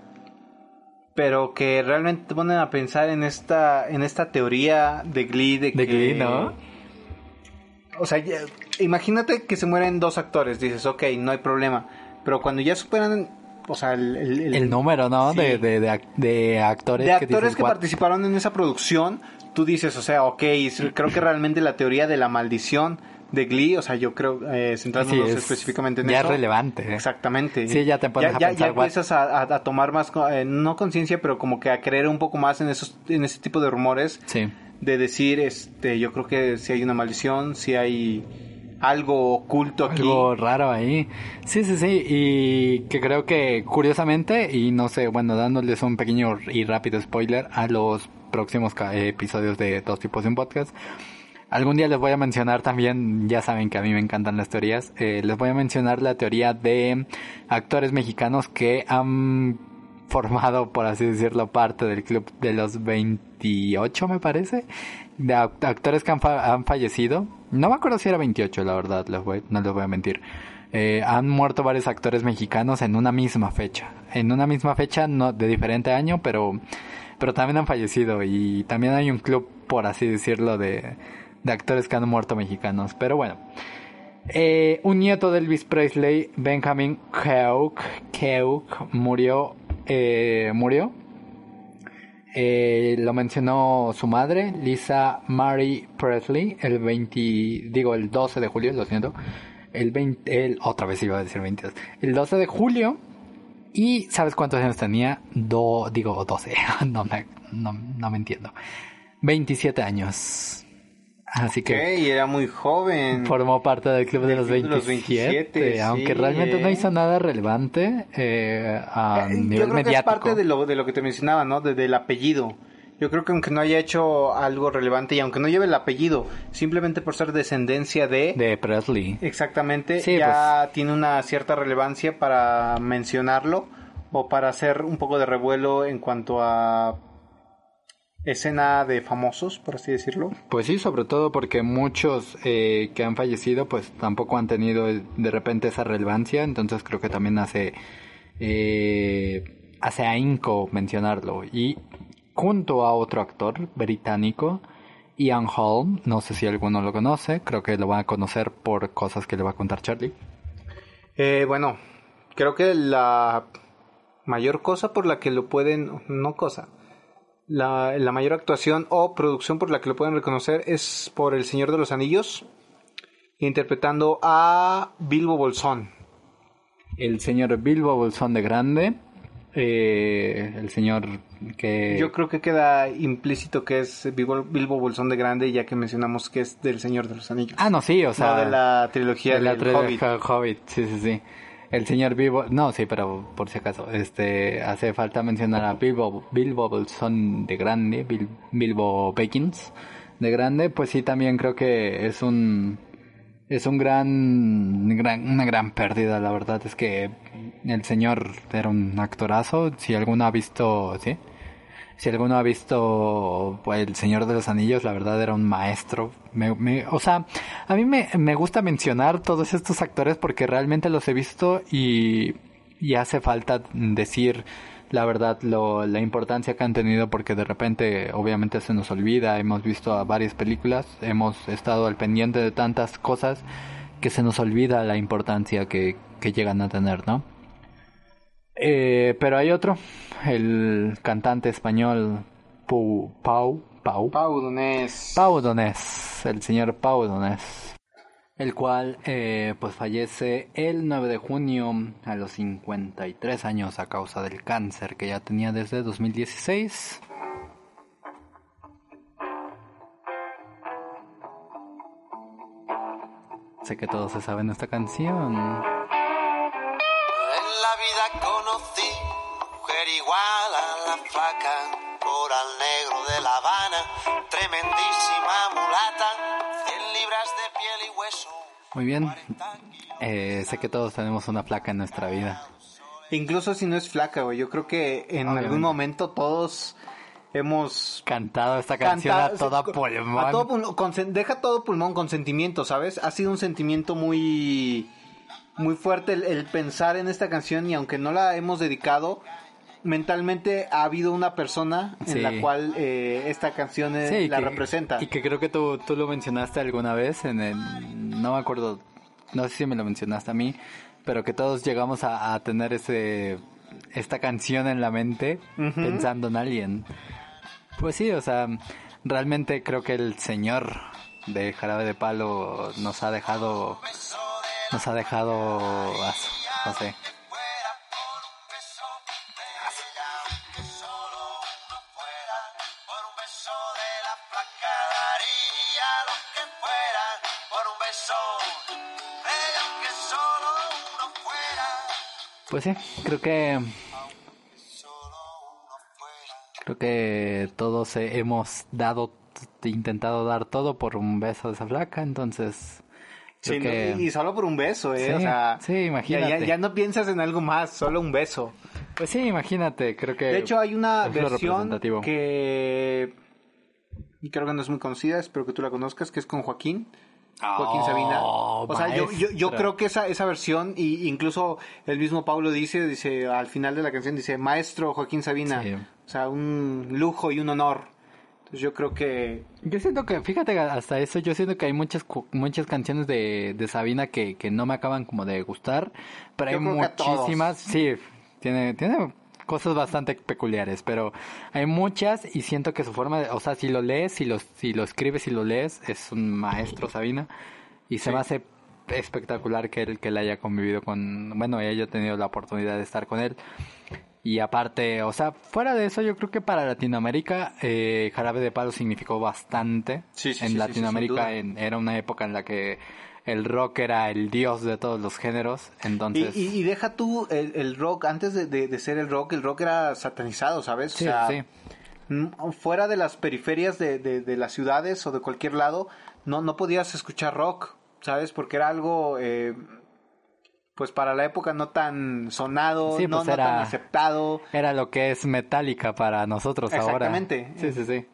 pero que realmente te ponen a pensar en esta, en esta teoría de Glee de, De que... Glee, ¿no? O sea, ya- imagínate que se mueren dos actores, dices, ok, no hay problema, pero cuando ya superan, o sea, el, el- el- El número, ¿no? Sí. De, de, de, ac- de actores, de actores dices, que "What?". participaron en esa producción, tú dices, o sea, ok, creo que realmente la teoría de la maldición de Glee, o sea, yo creo, eh, centrándonos Sí, es específicamente en ya eso. es relevante. ¿eh? Exactamente. Sí, ya te pones ya, a ya- pensar, ya empiezas a, tomar más, eh, no conciencia, pero como que a creer un poco más en esos, en ese tipo de rumores Sí. de decir, este, yo creo que si hay una maldición, si hay algo oculto aquí. Algo raro ahí. Sí, sí, sí. Y que creo que curiosamente, y no sé, bueno, dándoles un pequeño y rápido spoiler a los próximos episodios de Dos Tipos de un Podcast. Algún día les voy a mencionar también, ya saben que a mí me encantan las teorías, eh, les voy a mencionar la teoría de actores mexicanos que han formado, por así decirlo, parte del club de los 28, me parece, de act- actores que han, fa- han fallecido. No me acuerdo si era 28, la verdad, les voy- no les voy a mentir. Eh, han muerto varios actores mexicanos en una misma fecha. En una misma fecha, no de diferente año, pero, pero también han fallecido. Y también hay un club, por así decirlo, de, de actores que han muerto mexicanos. Pero bueno. Eh, un nieto de Elvis Presley, Benjamin Keough, Keough, murió, eh, murió. Eh, lo mencionó su madre, Lisa Mary Presley, el 20, digo el 12 de julio, lo siento. El 20, el, otra vez iba a decir 22. El 12 de julio. Y ¿sabes cuántos años tenía? Do, digo 12, no me, no, no me entiendo. 27 años. Así que Ok, y era muy joven. formó parte del club de los club de 27, los 27, aunque sí, realmente no eh. hizo nada relevante eh, a Eh, nivel Yo creo que es mediático. parte de lo, de lo que te mencionaba, ¿no? De- del apellido. Yo creo que aunque no haya hecho algo relevante y aunque no lleve el apellido, simplemente por ser descendencia de... de Presley. Exactamente, Sí, ya tiene una cierta relevancia para mencionarlo o para hacer un poco de revuelo en cuanto a escena de famosos, por así decirlo. Pues sí, sobre todo porque muchos eh, que han fallecido pues tampoco han tenido de repente esa relevancia, entonces creo que también hace eh, hace ahínco mencionarlo y junto a otro actor británico Ian Holm, no sé si alguno lo conoce, creo que lo van a conocer por cosas que le va a contar Charlie. Eh, bueno, creo que la mayor cosa por la que lo pueden, no cosa, la, la mayor actuación o producción por la que lo pueden reconocer es por El Señor de los Anillos, interpretando a Bilbo Bolsón. El señor Bilbo Bolsón de Grande, eh, el señor que... Yo creo que queda implícito que es Bilbo, Bilbo Bolsón de Grande, ya que mencionamos que es del Señor de los Anillos. Ah, no, sí, o sea... no de la trilogía de la del Hobbit. Hobbit, sí, sí, sí. El señor Bilbo, no, sí, pero por si acaso, este, hace falta mencionar a Bilbo, Bilbo Bolsón de Grande, Bil- Bilbo Baggins de Grande, pues sí, también creo que es un, es un gran, gran, una gran pérdida, la verdad es que el señor era un actorazo, si alguno ha visto, sí, si alguno ha visto pues, El Señor de los Anillos, la verdad era un maestro. Me, o sea, a mí me, me gusta mencionar todos estos actores porque realmente los he visto y, y hace falta decir la verdad lo, la importancia que han tenido porque de repente obviamente se nos olvida, hemos visto a varias películas, hemos estado al pendiente de tantas cosas que se nos olvida la importancia que, que llegan a tener, ¿no? Eh, pero hay otro, el cantante español Pau, Pau, Pau, Pau Donés. Pau Donés, el señor Pau Donés, el cual eh, pues fallece el 9 de junio a los 53 años a causa del cáncer que ya tenía desde 2016. Sé que todos se saben esta canción. En la vida conocí mujer igual a la flaca, por al negro de La Habana, tremendísima mulata, 100 libras de piel y hueso. Muy bien. Eh, sé que todos tenemos una placa en nuestra vida. Incluso si no es flaca, güey. Yo creo que en Obviamente. algún momento todos hemos Cantado esta canción cantado- a toda sí, pulmón. a todo pulmón, con deja todo pulmón con sentimiento, ¿sabes? Ha sido un sentimiento muy muy fuerte el, el pensar en esta canción y aunque no la hemos dedicado mentalmente ha habido una persona en Sí. la cual eh, esta canción Sí, la que- representa. Y que creo que tú, tú lo mencionaste alguna vez en el... No me acuerdo, no sé si me lo mencionaste a mí, pero que todos llegamos a, a tener ese esta canción en la mente pensando en alguien. Pues sí, o sea, realmente creo que el señor de Jarabe de Palo nos ha dejado... Nos ha dejado... No sé. Pues sí, creo que... Creo que todos hemos dado, intentado dar todo por un beso de esa flaca, entonces creo que y, solo por un beso, ¿eh? Sí, o sea, sí, imagínate. Ya, ya no piensas en algo más, solo un beso. pues sí, imagínate, creo que De hecho, hay una versión que y creo que no es muy conocida, espero que tú la conozcas, que es con Joaquín. Joaquín Oh, Sabina. O sea, yo, yo, yo creo que esa, esa versión, y incluso el mismo Pablo dice, dice, al final de la canción, dice, maestro Joaquín Sabina. Sí. O sea, un lujo y un honor. Entonces yo creo que... Yo siento que, fíjate, hasta eso, yo siento que hay muchas cu- muchas canciones de, de Sabina que, que no me acaban como de gustar, pero Yo hay muchísimas, sí, tiene, tiene cosas bastante peculiares, pero hay muchas y siento que su forma de, o sea, si lo lees, si lo, si lo escribes y lo lees, es un maestro Sabina, y se me hace espectacular que él, que él haya convivido con, bueno, y haya tenido la oportunidad de estar con él. Y aparte, o sea, fuera de eso, yo creo que para Latinoamérica, eh, Jarabe de Palo significó bastante. Sí, sí, en sí, Latinoamérica en- era una época en la que el rock era el dios de todos los géneros. Entonces, y- y deja tú el, el rock, antes de, de- de ser el rock, el rock era satanizado, ¿sabes? sí, o sea, sí. mm, fuera de las periferias de, de- de las ciudades o de cualquier lado, no, no podías escuchar rock, ¿sabes? Porque era algo, eh, pues para la época no tan sonado, Sí, no, pues no era- tan aceptado. Era lo que es Metallica para nosotros Exactamente. ahora. Sí, sí, sí.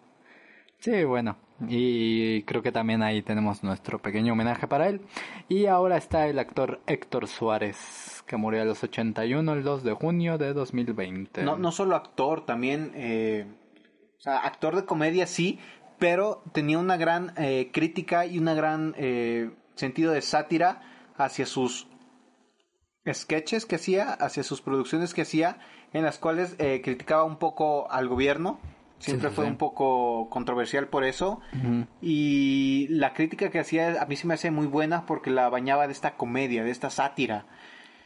Sí, bueno. Y creo que también ahí tenemos nuestro pequeño homenaje para él. Y ahora está el actor Héctor Suárez, que murió a los 81 el 2 de junio de 2020. No, no solo actor, también, eh, o sea, actor de comedia sí, pero tenía una gran eh, crítica y una gran eh, sentido de sátira hacia sus sketches que hacía, hacia sus producciones que hacía, en las cuales eh, criticaba un poco al gobierno. Siempre sí, fue sí. un poco controversial por eso. Y la crítica que hacía a mí se me hace muy buena porque la bañaba de esta comedia, de esta sátira.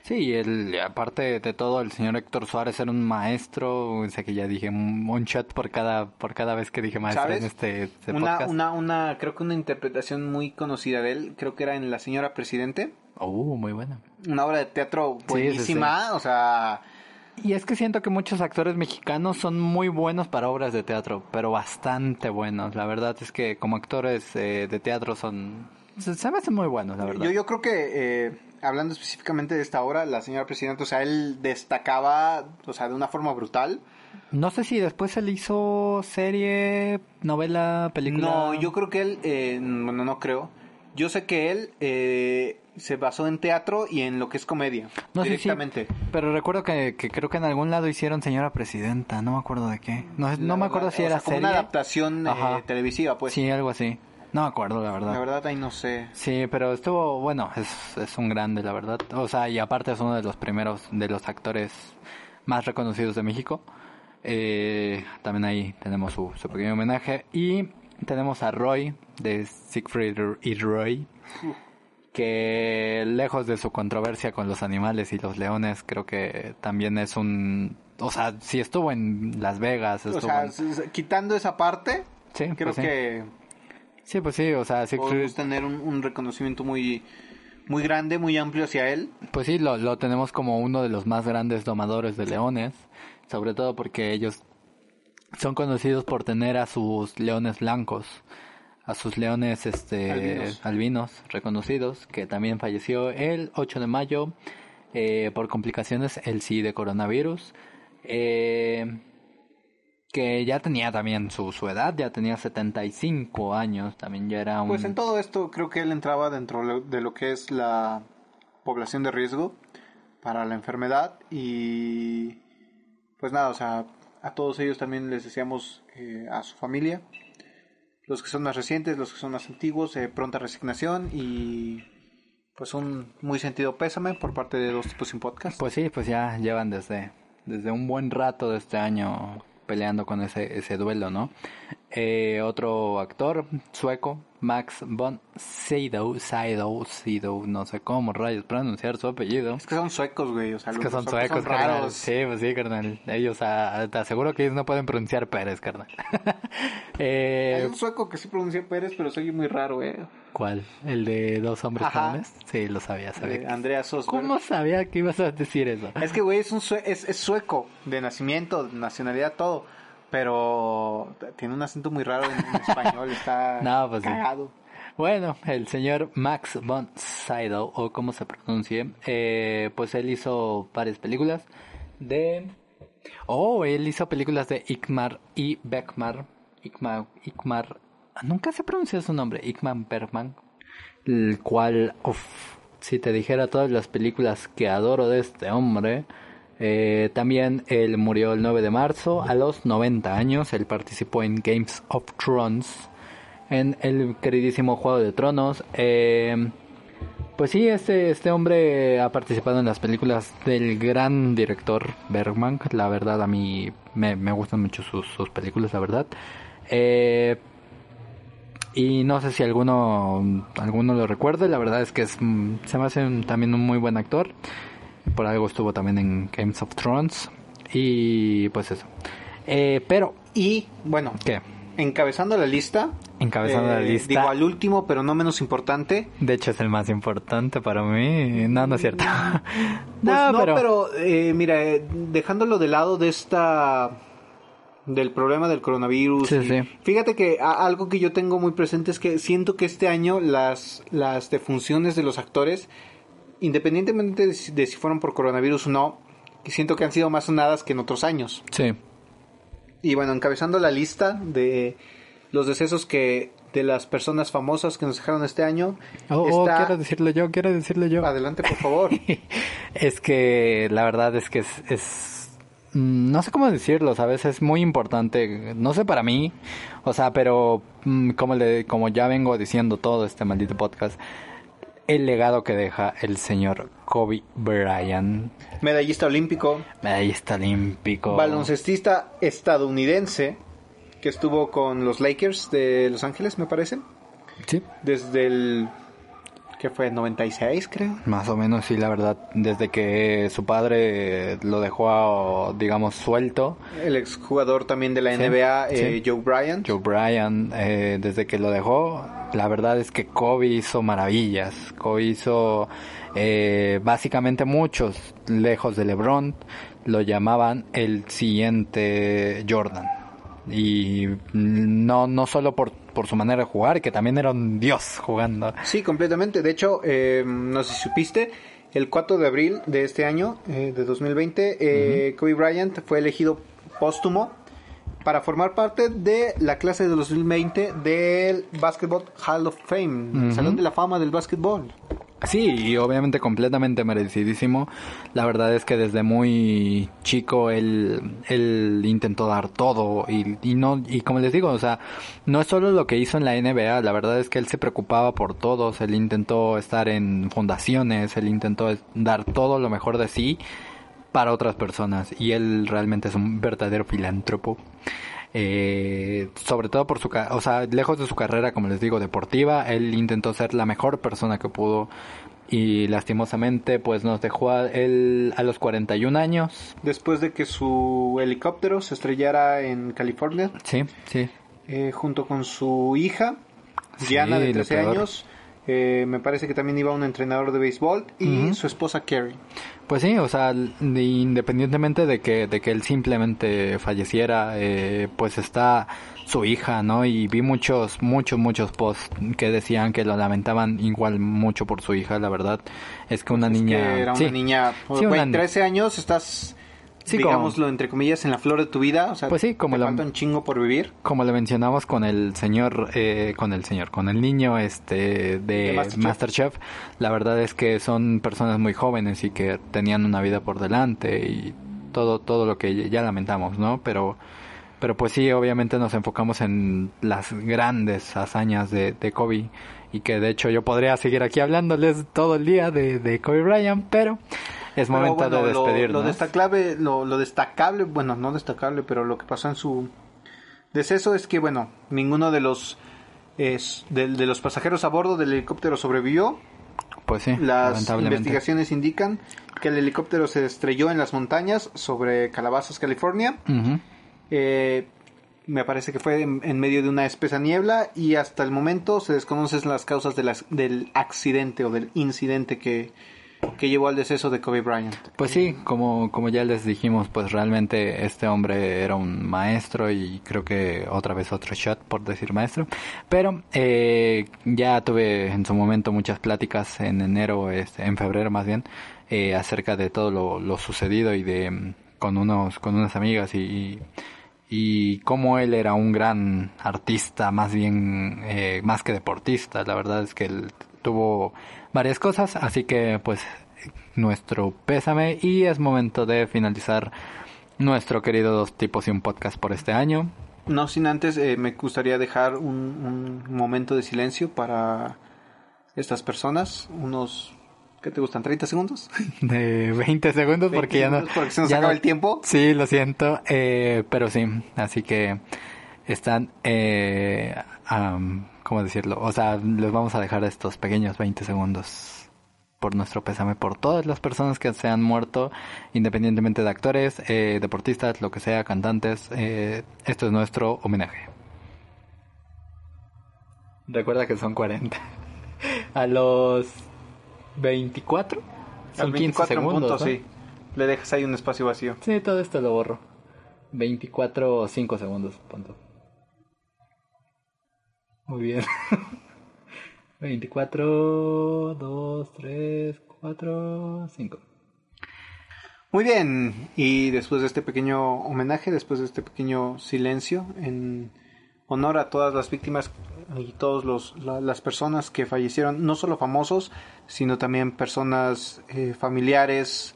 Sí, el, aparte de todo, el señor Héctor Suárez era un maestro, o sea que ya dije un, un shot por cada, por cada vez que dije maestro ¿Sabes? en este, este Una, podcast. una, una, creo que una interpretación muy conocida de él, creo que era en La Señora Presidente. Oh, muy buena. Una obra de teatro sí, buenísima, o sea, Y es que siento que muchos actores mexicanos son muy buenos para obras de teatro, pero bastante buenos. La verdad es que como actores eh, de teatro son... Se, me hacen muy buenos, la verdad. yo, yo creo que eh, hablando específicamente de esta obra, La Señora Presidente, o sea, él destacaba, o sea, de una forma brutal. No sé si después él hizo serie, novela, película... No, yo creo que él, eh, bueno, no creo. Yo sé que él eh, se basó en teatro y en lo que es comedia, No directamente. pero recuerdo que, que creo que en algún lado hicieron señora presidenta, no me acuerdo de qué. No, no me acuerdo si O era sea, como serie. una adaptación eh, televisiva, pues. Sí, algo así. No me acuerdo, la verdad. La verdad ahí no sé. Sí, pero estuvo, bueno, es, es un grande, la verdad. O sea, y aparte es uno de los primeros, de los actores más reconocidos de México. Eh, también ahí tenemos su, su pequeño homenaje. Y tenemos a Roy, de Siegfried y Roy, que lejos de su controversia con los animales y los leones, creo que también es un... O sea, si estuvo en Las Vegas, O estuvo sea, en- quitando esa parte, Sí, creo pues sí. que Sí, pues sí, o sea, podemos tener un, un reconocimiento muy, muy grande, muy amplio hacia él. Pues sí, lo, lo tenemos como uno de los más grandes domadores de leones, sobre todo porque ellos son conocidos por tener a sus leones blancos, a sus leones este Albinos. albinos reconocidos, que también falleció el 8 de mayo eh, por complicaciones, el sí de coronavirus, eh, que ya tenía también su, su edad, ya tenía 75 años, también ya era un... Pues en todo esto creo que él entraba dentro de lo que es la población de riesgo para la enfermedad y pues nada, o sea, a todos ellos también les deseamos eh, a su familia, los que son más recientes, los que son más antiguos, eh, pronta resignación y pues un muy sentido pésame por parte de Dos Tipos Sin Podcast. Pues sí, pues ya llevan desde, desde un buen rato de este año peleando con ese, ese duelo, ¿no? Eh, otro actor sueco, Max von Sydow, Sydow, Sydow, no sé cómo rayos pronunciar su apellido. Es que son suecos, güey, o sea, Es que son suecos, carnal. raros. Sí, pues sí, carnal. Ellos, ah, te aseguro que ellos no pueden pronunciar Pérez, carnal. Hay eh, un sueco que sí pronuncia Pérez, pero soy muy raro, eh. ¿Cuál? ¿El de dos hombres jóvenes? Sí, lo sabía, sabía. Eh, Andrea Sosberg. ¿Cómo sabía que ibas a decir eso? Es que, güey, es, un sue- es, es sueco, de nacimiento, nacionalidad, todo. Pero tiene un acento muy raro en, en español, está No, pues sí. Bueno, el señor Max von Sydow, o como se pronuncie, eh, pues él hizo varias películas de... Oh, él hizo películas de Ikmar y Beckmar. Ikmar, Ikmar... Nunca se pronuncia su nombre, Ikmar Bergman. El cual, uff, si te dijera todas las películas que adoro de este hombre... Eh, también él murió el 9 de marzo a los 90 años. Él participó en Games of Thrones en el queridísimo Juego de Tronos. Eh, pues sí, este, este hombre ha participado en las películas del gran director Bergman. La verdad, a mí me, me gustan mucho sus, películas, la verdad. Eh, y no sé si alguno, alguno lo recuerde. La verdad es que es, mm, se me hace también un muy buen actor. Por algo estuvo también en Games of Thrones. Y pues eso. Eh, pero, Y, bueno, ¿qué? encabezando la lista. Encabezando la eh, lista. Digo, al último, pero no menos importante. De hecho es el más importante para mí. No, no es cierto. Pues no, pero, eh, mira, eh, dejándolo de lado de esta del problema del coronavirus. Sí, sí. Fíjate que algo que yo tengo muy presente es que siento que este año las las defunciones de los actores, independientemente de si, de si fueron por coronavirus o no, siento que han sido más sonadas que en otros años. Sí. Y bueno, encabezando la lista de los decesos que de las personas famosas que nos dejaron este año, Oh, oh, está- quiero decirlo yo, quiero decirlo yo. adelante por favor. es que la verdad es que es, es mm, no sé cómo decirlo, ¿sabes? Es muy importante, no sé para mí, o sea, pero mm, como, le, como ya vengo diciendo todo este maldito podcast, el legado que deja el señor Kobe Bryant, Medallista olímpico, medallista olímpico. baloncestista estadounidense que estuvo con los Lakers de Los Ángeles, me parece, Sí, desde el que fue 96, creo. más o menos, sí, la verdad, desde que su padre lo dejó, digamos, suelto, El exjugador también de la Sí, NBA, eh, sí. Joe Bryant. Joe Bryant, eh, desde que lo dejó, la verdad es que Kobe hizo maravillas. Kobe hizo eh, básicamente muchos, lejos de LeBron, lo llamaban el siguiente Jordan. Y no, no solo por, por su manera de jugar, que también era un dios jugando. Sí, completamente. De hecho, eh, no sé si supiste, el 4 de abril de este año, eh, de 2020, eh, Kobe Bryant fue elegido póstumo para formar parte de la clase de 2020 del Basketball Hall of Fame, el Ujú. Salón de la Fama del Básquetbol. Sí, y obviamente completamente merecidísimo. La verdad es que desde muy chico él, él intentó dar todo y, y no y como les digo, o sea, no es solo lo que hizo en la NBA, la verdad es que él se preocupaba por todos, él intentó estar en fundaciones, él intentó dar todo lo mejor de sí para otras personas y él realmente es un verdadero filántropo. Eh, sobre todo por su, o sea, lejos de su carrera, como les digo, deportiva, él intentó ser la mejor persona que pudo y lastimosamente pues nos dejó a él a los 41 años. Después de que su helicóptero se estrellara en California, Sí, sí. eh, junto con su hija, Sí, Diana, de lo 13 peor. años. eh, me parece que también iba un entrenador de béisbol y su esposa Carrie. Pues sí, o sea, de- independientemente de que, de que él simplemente falleciera, eh, pues está su hija, ¿no? Y vi muchos, muchos, muchos posts que decían que lo lamentaban igual mucho por su hija, la verdad. Es que una niña... que era una sí. niña, Sí, güey, una- 13 años, estás, Sí, como- digámoslo entre comillas, en la flor de tu vida. O sea, Pues sí, como te la- un chingo por vivir. como le mencionamos con el señor, eh, con el señor, con el niño este de, De Masterchef. Masterchef, la verdad es que son personas muy jóvenes y que tenían una vida por delante y todo, todo lo que ya lamentamos, ¿no? Pero, pero pues sí, obviamente nos enfocamos en las grandes hazañas de, de Kobe y que de hecho yo podría seguir aquí hablándoles todo el día de, de Kobe Bryant, pero es momento bueno, de despedirnos. Lo, destacable, lo, lo destacable, bueno, no destacable, pero lo que pasó en su deceso es que, bueno, ninguno de los es, de, de los pasajeros a bordo del helicóptero sobrevivió. Pues sí, Las investigaciones indican que el helicóptero se estrelló en las montañas sobre Calabazas, California. Eh, me parece que fue en, en medio de una espesa niebla y hasta el momento se desconocen las causas de las- del accidente o del incidente que, que llevó al deceso de Kobe Bryant. Pues sí, como, como ya les dijimos, pues realmente este hombre era un maestro y creo que otra vez otro shot por decir maestro. Pero eh, ya tuve en su momento muchas pláticas en enero, este, en febrero más bien, eh, acerca de todo lo, sucedido y de con unos con unas amigas y, y cómo él era un gran artista, más bien eh, más que deportista. La verdad es que él tuvo varias cosas, así que pues nuestro pésame y es momento de finalizar nuestro querido dos tipos y un podcast por este año. No sin antes eh, me gustaría dejar un, un momento de silencio para estas personas, unos ¿qué te gustan? ¿30 segundos? De 20 segundos 20 porque ya no... porque se nos ya acaba no- el tiempo. Sí, lo siento, eh, pero sí, así que están, eh, ¿cómo decirlo? O sea, les vamos a dejar estos pequeños 20 segundos por nuestro pésame por todas las personas que se han muerto, independientemente de actores, eh, deportistas, lo que sea, cantantes. eh, esto es nuestro homenaje. Recuerda que son 40. A los 24 son Al 15 24 en segundos. punto, ¿no? sí. Le dejas ahí un espacio vacío. Sí, todo esto lo borro. 24 o 5 segundos, punto. Muy bien. 24, 2, 3, 4, 5. Muy bien, y después de este pequeño homenaje, después de este pequeño silencio, en honor a todas las víctimas y todas las personas que fallecieron, no solo famosos, sino también personas eh, familiares,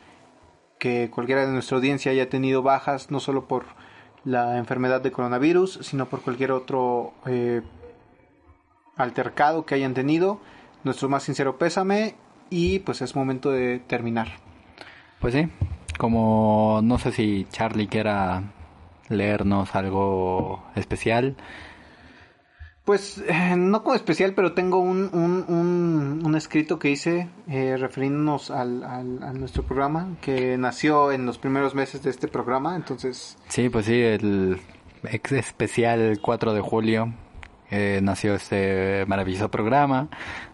que cualquiera de nuestra audiencia haya tenido bajas, no solo por la enfermedad de coronavirus, sino por cualquier otro eh, altercado que hayan tenido. Nuestro más sincero pésame y pues es momento de terminar. Pues sí, como no sé si Charlie quiera leernos algo especial. Pues eh, no como especial, pero tengo un, un, un, un escrito que hice eh, refiriéndonos al, al- a nuestro programa, que nació en los primeros meses de este programa, entonces Sí, pues sí, el ex especial 4 de julio eh, nació este maravilloso programa.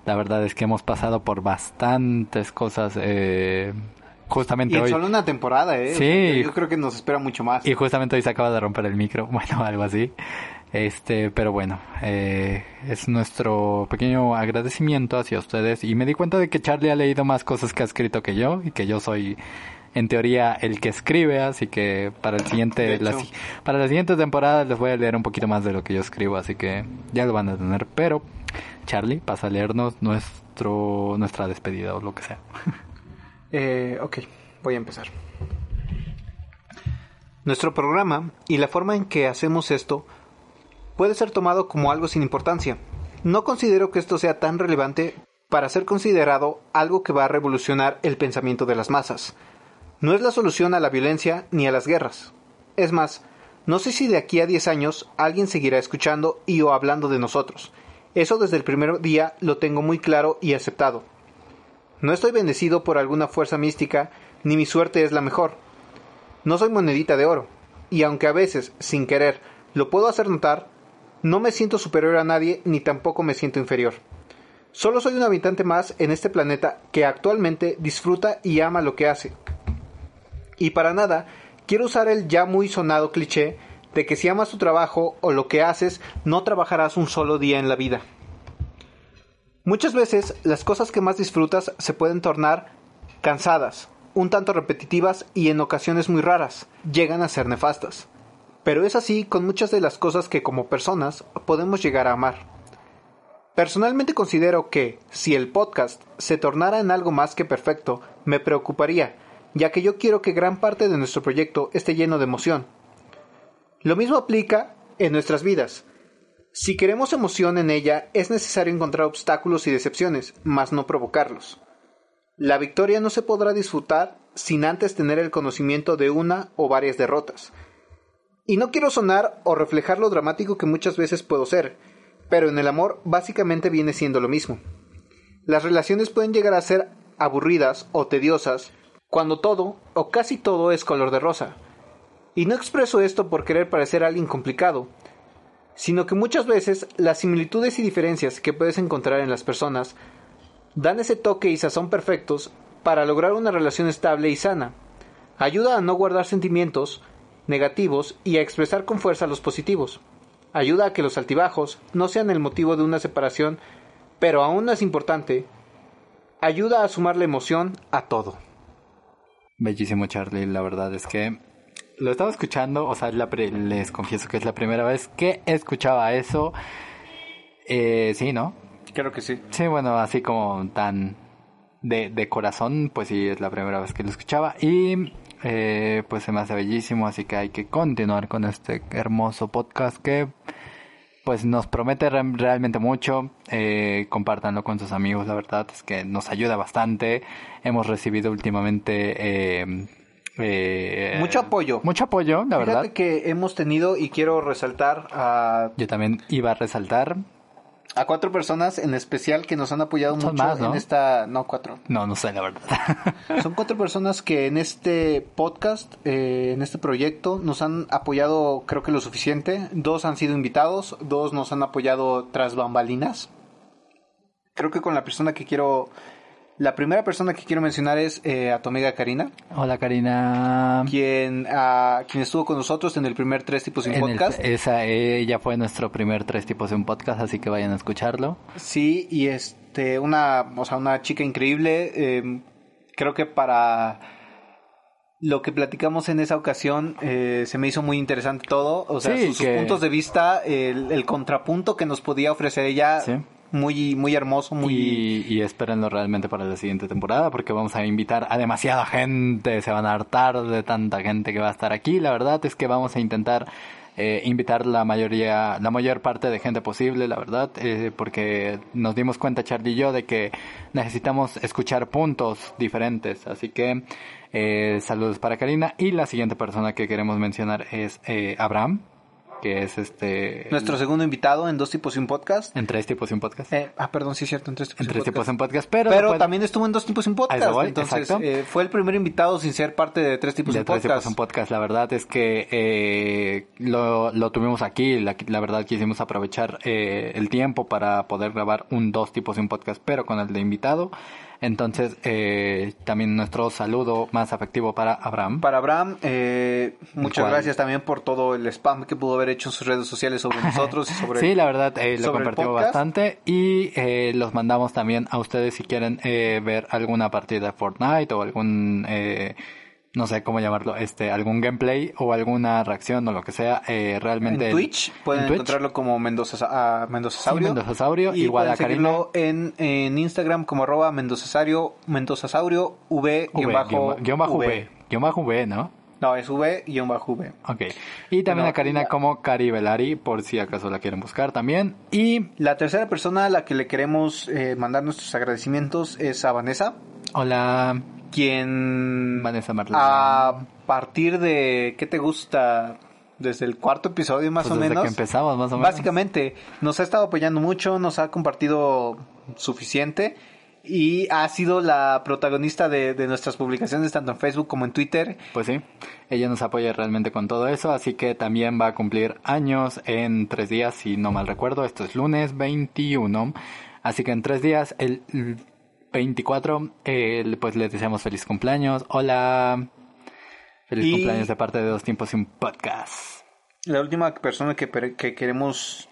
La verdad es que hemos pasado por bastantes cosas. Eh, justamente y en hoy. solo una temporada, ¿eh? Sí. Yo creo que nos espera mucho más. Y justamente hoy se acaba de romper el micro, bueno, algo así. Este, pero bueno, eh, es nuestro pequeño agradecimiento hacia ustedes. Y me di cuenta de que Charlie ha leído más cosas que ha escrito que yo y que yo soy, en teoría, el que escribe. Así que para el siguiente, la, para la siguiente temporada les voy a leer un poquito más de lo que yo escribo. Así que ya lo van a tener. Pero Charlie, pasa a leernos nuestro, nuestra despedida o lo que sea. Eh, ok, voy a empezar. Nuestro programa y la forma en que hacemos esto puede ser tomado como algo sin importancia. No considero que esto sea tan relevante para ser considerado algo que va a revolucionar el pensamiento de las masas. No es la solución a la violencia ni a las guerras. Es más, no sé si de aquí a 10 años alguien seguirá escuchando y o hablando de nosotros. Eso desde el primer día lo tengo muy claro y aceptado. No estoy bendecido por alguna fuerza mística, ni mi suerte es la mejor. No soy monedita de oro, y aunque a veces, sin querer, lo puedo hacer notar, no me siento superior a nadie ni tampoco me siento inferior. Solo soy un habitante más en este planeta que actualmente disfruta y ama lo que hace. Y para nada quiero usar el ya muy sonado cliché de que si amas tu trabajo o lo que haces, no trabajarás un solo día en la vida. Muchas veces las cosas que más disfrutas se pueden tornar cansadas, un tanto repetitivas y en ocasiones muy raras, llegan a ser nefastas. Pero es así con muchas de las cosas que como personas podemos llegar a amar. Personalmente considero que, si el podcast se tornara en algo más que perfecto, me preocuparía, ya que yo quiero que gran parte de nuestro proyecto esté lleno de emoción. Lo mismo aplica en nuestras vidas. Si queremos emoción en ella, es necesario encontrar obstáculos y decepciones, mas no provocarlos. La victoria no se podrá disfrutar sin antes tener el conocimiento de una o varias derrotas. Y no quiero sonar o reflejar lo dramático que muchas veces puedo ser, pero en el amor básicamente viene siendo lo mismo. Las relaciones pueden llegar a ser aburridas o tediosas cuando todo o casi todo es color de rosa. Y no expreso esto por querer parecer alguien complicado, sino que muchas veces las similitudes y diferencias que puedes encontrar en las personas dan ese toque y sazón perfectos para lograr una relación estable y sana. Ayuda a no guardar sentimientos negativos y a expresar con fuerza los positivos. Ayuda a que los altibajos no sean el motivo de una separación, pero aún más importante, ayuda a sumar la emoción a todo. Bellísimo Charlie, la verdad es que lo estaba escuchando, o sea, la pre- les confieso que es la primera vez que escuchaba eso. Eh, sí, ¿no? Creo que sí. Sí, bueno, así como tan de, de corazón, pues sí, es la primera vez que lo escuchaba. Y eh, pues se me hace bellísimo, así que hay que continuar con este hermoso podcast que pues nos promete re- realmente mucho. Eh, compártanlo con sus amigos, la verdad es que nos ayuda bastante. Hemos recibido últimamente... eh, eh, Mucho apoyo. Mucho apoyo, la Fíjate verdad. que hemos tenido, y quiero resaltar a, Yo también iba a resaltar. A cuatro personas en especial que nos han apoyado Son mucho más, ¿no? en esta... No, cuatro. No, no sé, la verdad. Son cuatro personas que en este podcast, eh, en este proyecto, nos han apoyado creo que lo suficiente. Dos han sido invitados, dos nos han apoyado tras bambalinas. Creo que con la persona que quiero... La primera persona que quiero mencionar es eh, a tu amiga Karina, Hola Karina. quien, ah, quien estuvo con nosotros en el primer Tres Tipos sin En el- Podcast. esa, ella fue nuestro primer tres tipos de un podcast, así que vayan a escucharlo. Sí, y este, una, o sea, una chica increíble. eh, creo que para lo que platicamos en esa ocasión eh, se me hizo muy interesante todo. O sea, Sí, sus, puntos de vista, el, el contrapunto que nos podía ofrecer ella, Sí. Muy, muy hermoso, muy... Y, y espérenlo realmente para la siguiente temporada porque vamos a invitar a demasiada gente, se van a hartar de tanta gente que va a estar aquí. La verdad es que vamos a intentar eh, invitar la mayoría, la mayor parte de gente posible, la verdad, eh, porque nos dimos cuenta Charlie y yo de que necesitamos escuchar puntos diferentes. Así que eh, saludos para Karina y la siguiente persona que queremos mencionar es eh, Abraham, que es este Nuestro segundo invitado en Dos Tipos y un Podcast. en tres tipos y un podcast. Eh, ah, perdón, sí es cierto, en Tres Tipos en y un tres tipos Podcast. en podcast, pero, Pero también estuvo en Dos Tipos y un Podcast. voy, Entonces, exacto. eh, fue el primer invitado sin ser parte de Tres Tipos y de un tres tipos Podcast. en podcast. La verdad es que eh, lo, lo tuvimos aquí. La, la verdad quisimos aprovechar eh, el tiempo para poder grabar un dos tipos en podcast, pero con el de invitado. Entonces, eh, también nuestro saludo más afectivo para Abraham. Para Abraham, eh, muchas gracias también por todo el spam que pudo haber hecho en sus redes sociales sobre nosotros y sobre Sí, la verdad, eh, lo podcast. bastante y eh, los mandamos también a ustedes si quieren eh, ver alguna partida de Fortnite o algún, eh, no sé cómo llamarlo, este, algún gameplay o alguna reacción o lo que sea, eh, realmente... en Twitch. Pueden en Twitch. encontrarlo como Mendoza, Mendozasaurio. Sí, Mendozasaurio, Y igual a seguirlo en, en Instagram como arroba Mendozasaurio, Mendozasaurio, V, V, guion bajo, guion, bajo V. Guión bajo V, ¿no? No, es V, guion bajo V. Ok. Y también No, a Karina la- como Cari Velari, por si acaso la quieren buscar también. Y La tercera persona a la que le queremos eh, mandar nuestros agradecimientos es a Vanessa, hola, quien Vanessa Marlene. a partir de, ¿qué te gusta? Desde el cuarto episodio más Pues o desde menos. que empezamos, más o menos. Básicamente, nos ha estado apoyando mucho, nos ha compartido suficiente y ha sido la protagonista de, de nuestras publicaciones tanto en Facebook como en Twitter. Pues sí, ella nos apoya realmente con todo eso, así que también va a cumplir años en tres días, si no mal recuerdo. Esto es lunes 21, así que en tres días, el 24, eh, pues les deseamos feliz cumpleaños. Hola, feliz Y- cumpleaños de parte de Dos Tiempos y un Podcast. La última persona que, per- que queremos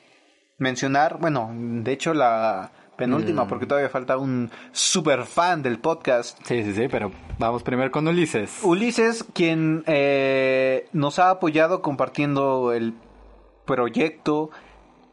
mencionar, bueno, de hecho la penúltima, Mm. porque todavía falta un super fan del podcast. Sí, sí, sí, pero vamos primero con Ulises. Ulises, quien eh, nos ha apoyado compartiendo el proyecto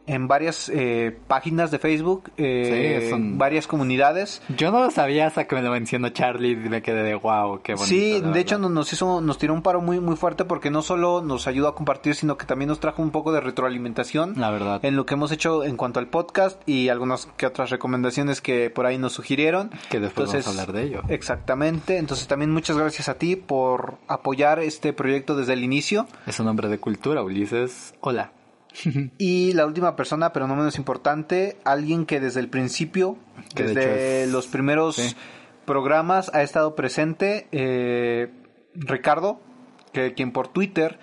en varias eh, páginas de Facebook, eh, Sí, son- varias comunidades. Yo no lo sabía hasta que me lo mencionó Charlie y me quedé de wow, qué bonito. Sí, de hecho nos, hizo, nos tiró un paro muy, muy fuerte porque no solo nos ayudó a compartir, sino que también nos trajo un poco de retroalimentación La verdad. en lo que hemos hecho en cuanto al podcast y algunas que otras recomendaciones que por ahí nos sugirieron. Que después vamos a hablar de ello. Exactamente. Entonces también muchas gracias a ti por apoyar este proyecto desde el inicio. Es un hombre de cultura, Ulises. Hola. Y la última persona, pero no menos importante, alguien que desde el principio, Que desde es- los primeros sí. programas ha estado presente, eh, Ricardo, que quien por Twitter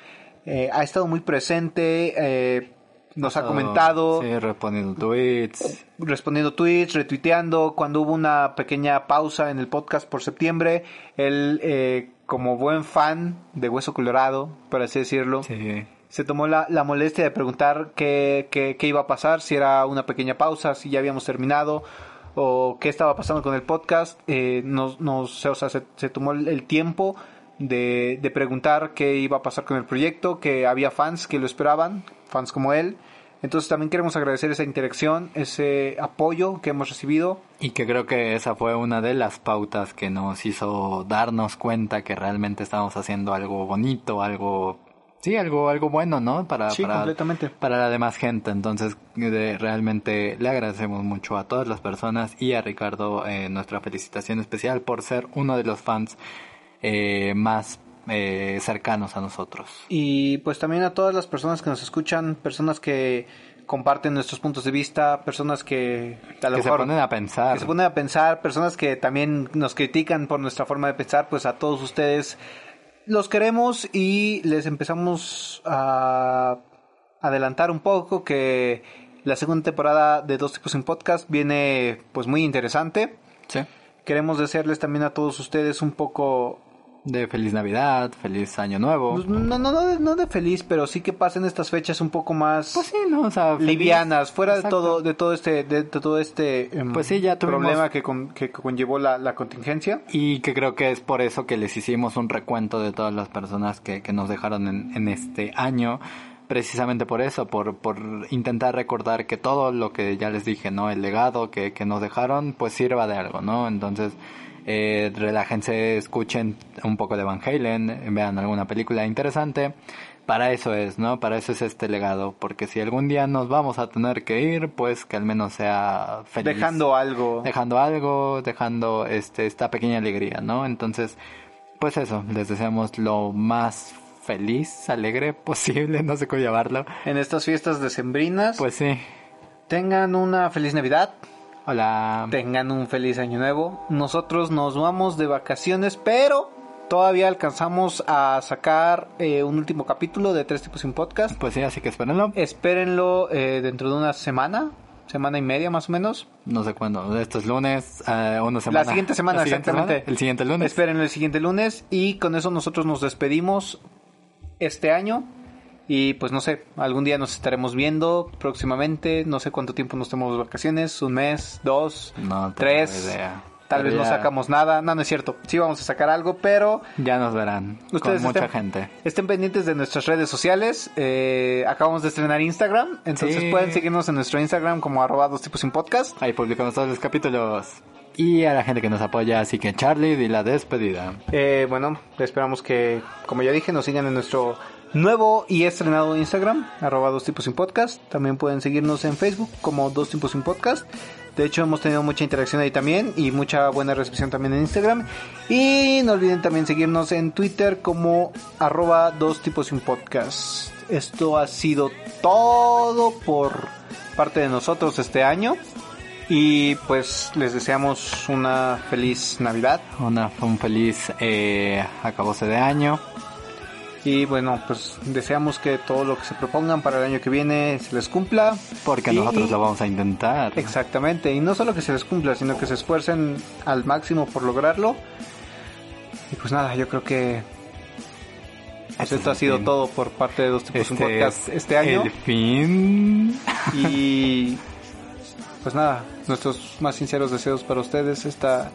eh, ha estado muy presente, eh, nos ha Oh, comentado, Sí, respondiendo tweets. respondiendo tweets, retuiteando, cuando hubo una pequeña pausa en el podcast por septiembre, él eh, como buen fan de Hueso Colorado, por así decirlo, Sí. Se tomó la, la molestia de preguntar qué, qué, qué iba a pasar, si era una pequeña pausa, si ya habíamos terminado o qué estaba pasando con el podcast. Eh, nos, nos, o sea, se, se tomó el, tiempo de, de preguntar qué iba a pasar con el proyecto, que había fans que lo esperaban, fans como él. Entonces también queremos agradecer esa interacción, ese apoyo que hemos recibido. Y que creo que esa fue una de las pautas que nos hizo darnos cuenta que realmente estábamos haciendo algo bonito, algo... Sí, algo, algo bueno, ¿no? Para, Sí, para, completamente. para la demás gente. Entonces, de- realmente le agradecemos mucho a todas las personas y a Ricardo eh, nuestra felicitación especial por ser uno de los fans eh, más eh, cercanos a nosotros. Y pues también a todas las personas que nos escuchan, personas que comparten nuestros puntos de vista, personas que a lo Que se ponen a pensar. que se ponen a pensar, personas que también nos critican por nuestra forma de pensar, pues a todos ustedes los queremos y les empezamos a adelantar un poco que la segunda temporada de Dos Tipos en Podcast viene pues muy interesante. Sí. Queremos desearles también a todos ustedes un poco De feliz Navidad, feliz Año Nuevo. pues, no, no, no, de, no de feliz, pero sí que pasen estas fechas un poco más Pues sí, ¿no? O sea, feliz. livianas, fuera de todo, de todo este, de, de todo este em, Pues sí, ya tuvimos- problema que, con- que conllevó la, la contingencia. Y que creo que es por eso que les hicimos un recuento de todas las personas que, que nos dejaron en, en este año. precisamente por eso, por, por intentar recordar que todo lo que ya les dije, ¿no? El legado que, que nos dejaron, pues sirva de algo, ¿no? Entonces, eh, relájense, escuchen un poco de Van Halen, vean alguna película interesante. Para eso es, ¿no? Para eso es este legado, porque si algún día nos vamos a tener que ir, pues que al menos sea feliz. Dejando algo. Dejando algo, dejando este, esta pequeña alegría, ¿no? Entonces, pues eso, les deseamos lo más feliz, alegre posible, no sé cómo llamarlo. En estas fiestas decembrinas, Pues sí. tengan una feliz Navidad, Hola. tengan un feliz año nuevo. Nosotros nos vamos de vacaciones, pero todavía alcanzamos a sacar eh, un último capítulo de Tres Tipos Sin Podcast. Pues sí, así que espérenlo. Espérenlo eh, dentro de una semana, semana y media más o menos. No sé cuándo. Esto es lunes, eh, una semana. La siguiente semana, La siguiente exactamente. semana, El siguiente lunes. Espérenlo el siguiente lunes y con eso nosotros nos despedimos este año. Y pues no sé, algún día nos estaremos viendo próximamente. No sé cuánto tiempo nos de vacaciones, un mes, dos, No tengo tres. idea. Tal vez no sacamos nada. No, no es cierto. Sí vamos a sacar algo, pero Ya nos verán. Ustedes con mucha estén- gente. Estén pendientes de nuestras redes sociales. Eh, acabamos de estrenar Instagram. Entonces Sí. pueden seguirnos en nuestro Instagram como arroba dos tipos sin podcast. Ahí publicamos todos los capítulos. Y a la gente que nos apoya, así que Charlie, di la despedida. Eh, bueno, esperamos que, como ya dije, nos sigan en nuestro nuevo y estrenado Instagram, arroba dos tipos sin podcast. También pueden seguirnos en Facebook como dos tipos sin podcast. De hecho, hemos tenido mucha interacción ahí también y mucha buena recepción también en Instagram. Y no olviden también seguirnos en Twitter como arroba dos tipos sin podcast. Esto ha sido todo por parte de nosotros este año. Y pues les deseamos una feliz Navidad. Una, un feliz eh, acabose de año. Y bueno, pues deseamos que todo lo que se propongan para el año que viene se les cumpla. Porque Y- nosotros lo vamos a intentar. Exactamente, y no solo que se les cumpla, sino que se esfuercen al máximo por lograrlo. Y pues nada, yo creo que pues esto ha sido fin. todo por parte de Dos Tipos un Este Podcast es este año. El fin. Y pues nada, nuestros más sinceros deseos para ustedes esta,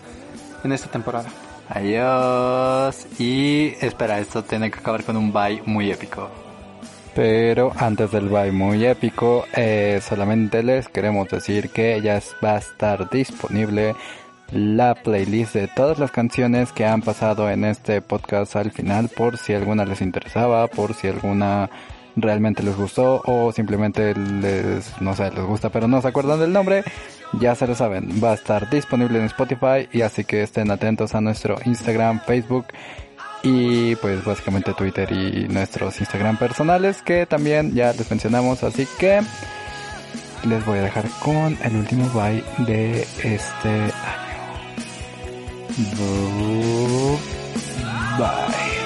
en esta temporada. Adiós. Y espera, esto tiene que acabar con un bye muy épico. Pero antes del bye muy épico, eh, solamente les queremos decir que ya va a estar disponible la playlist de todas las canciones que han pasado en este podcast al final, por si alguna les interesaba, por si alguna realmente les gustó o simplemente les, no sé, les gusta pero no se acuerdan del nombre, ya se lo saben, va a estar disponible en Spotify y así que estén atentos a nuestro Instagram, Facebook y pues básicamente Twitter y nuestros Instagram personales que también ya les mencionamos, así que les voy a dejar con el último bye de este año. Bye.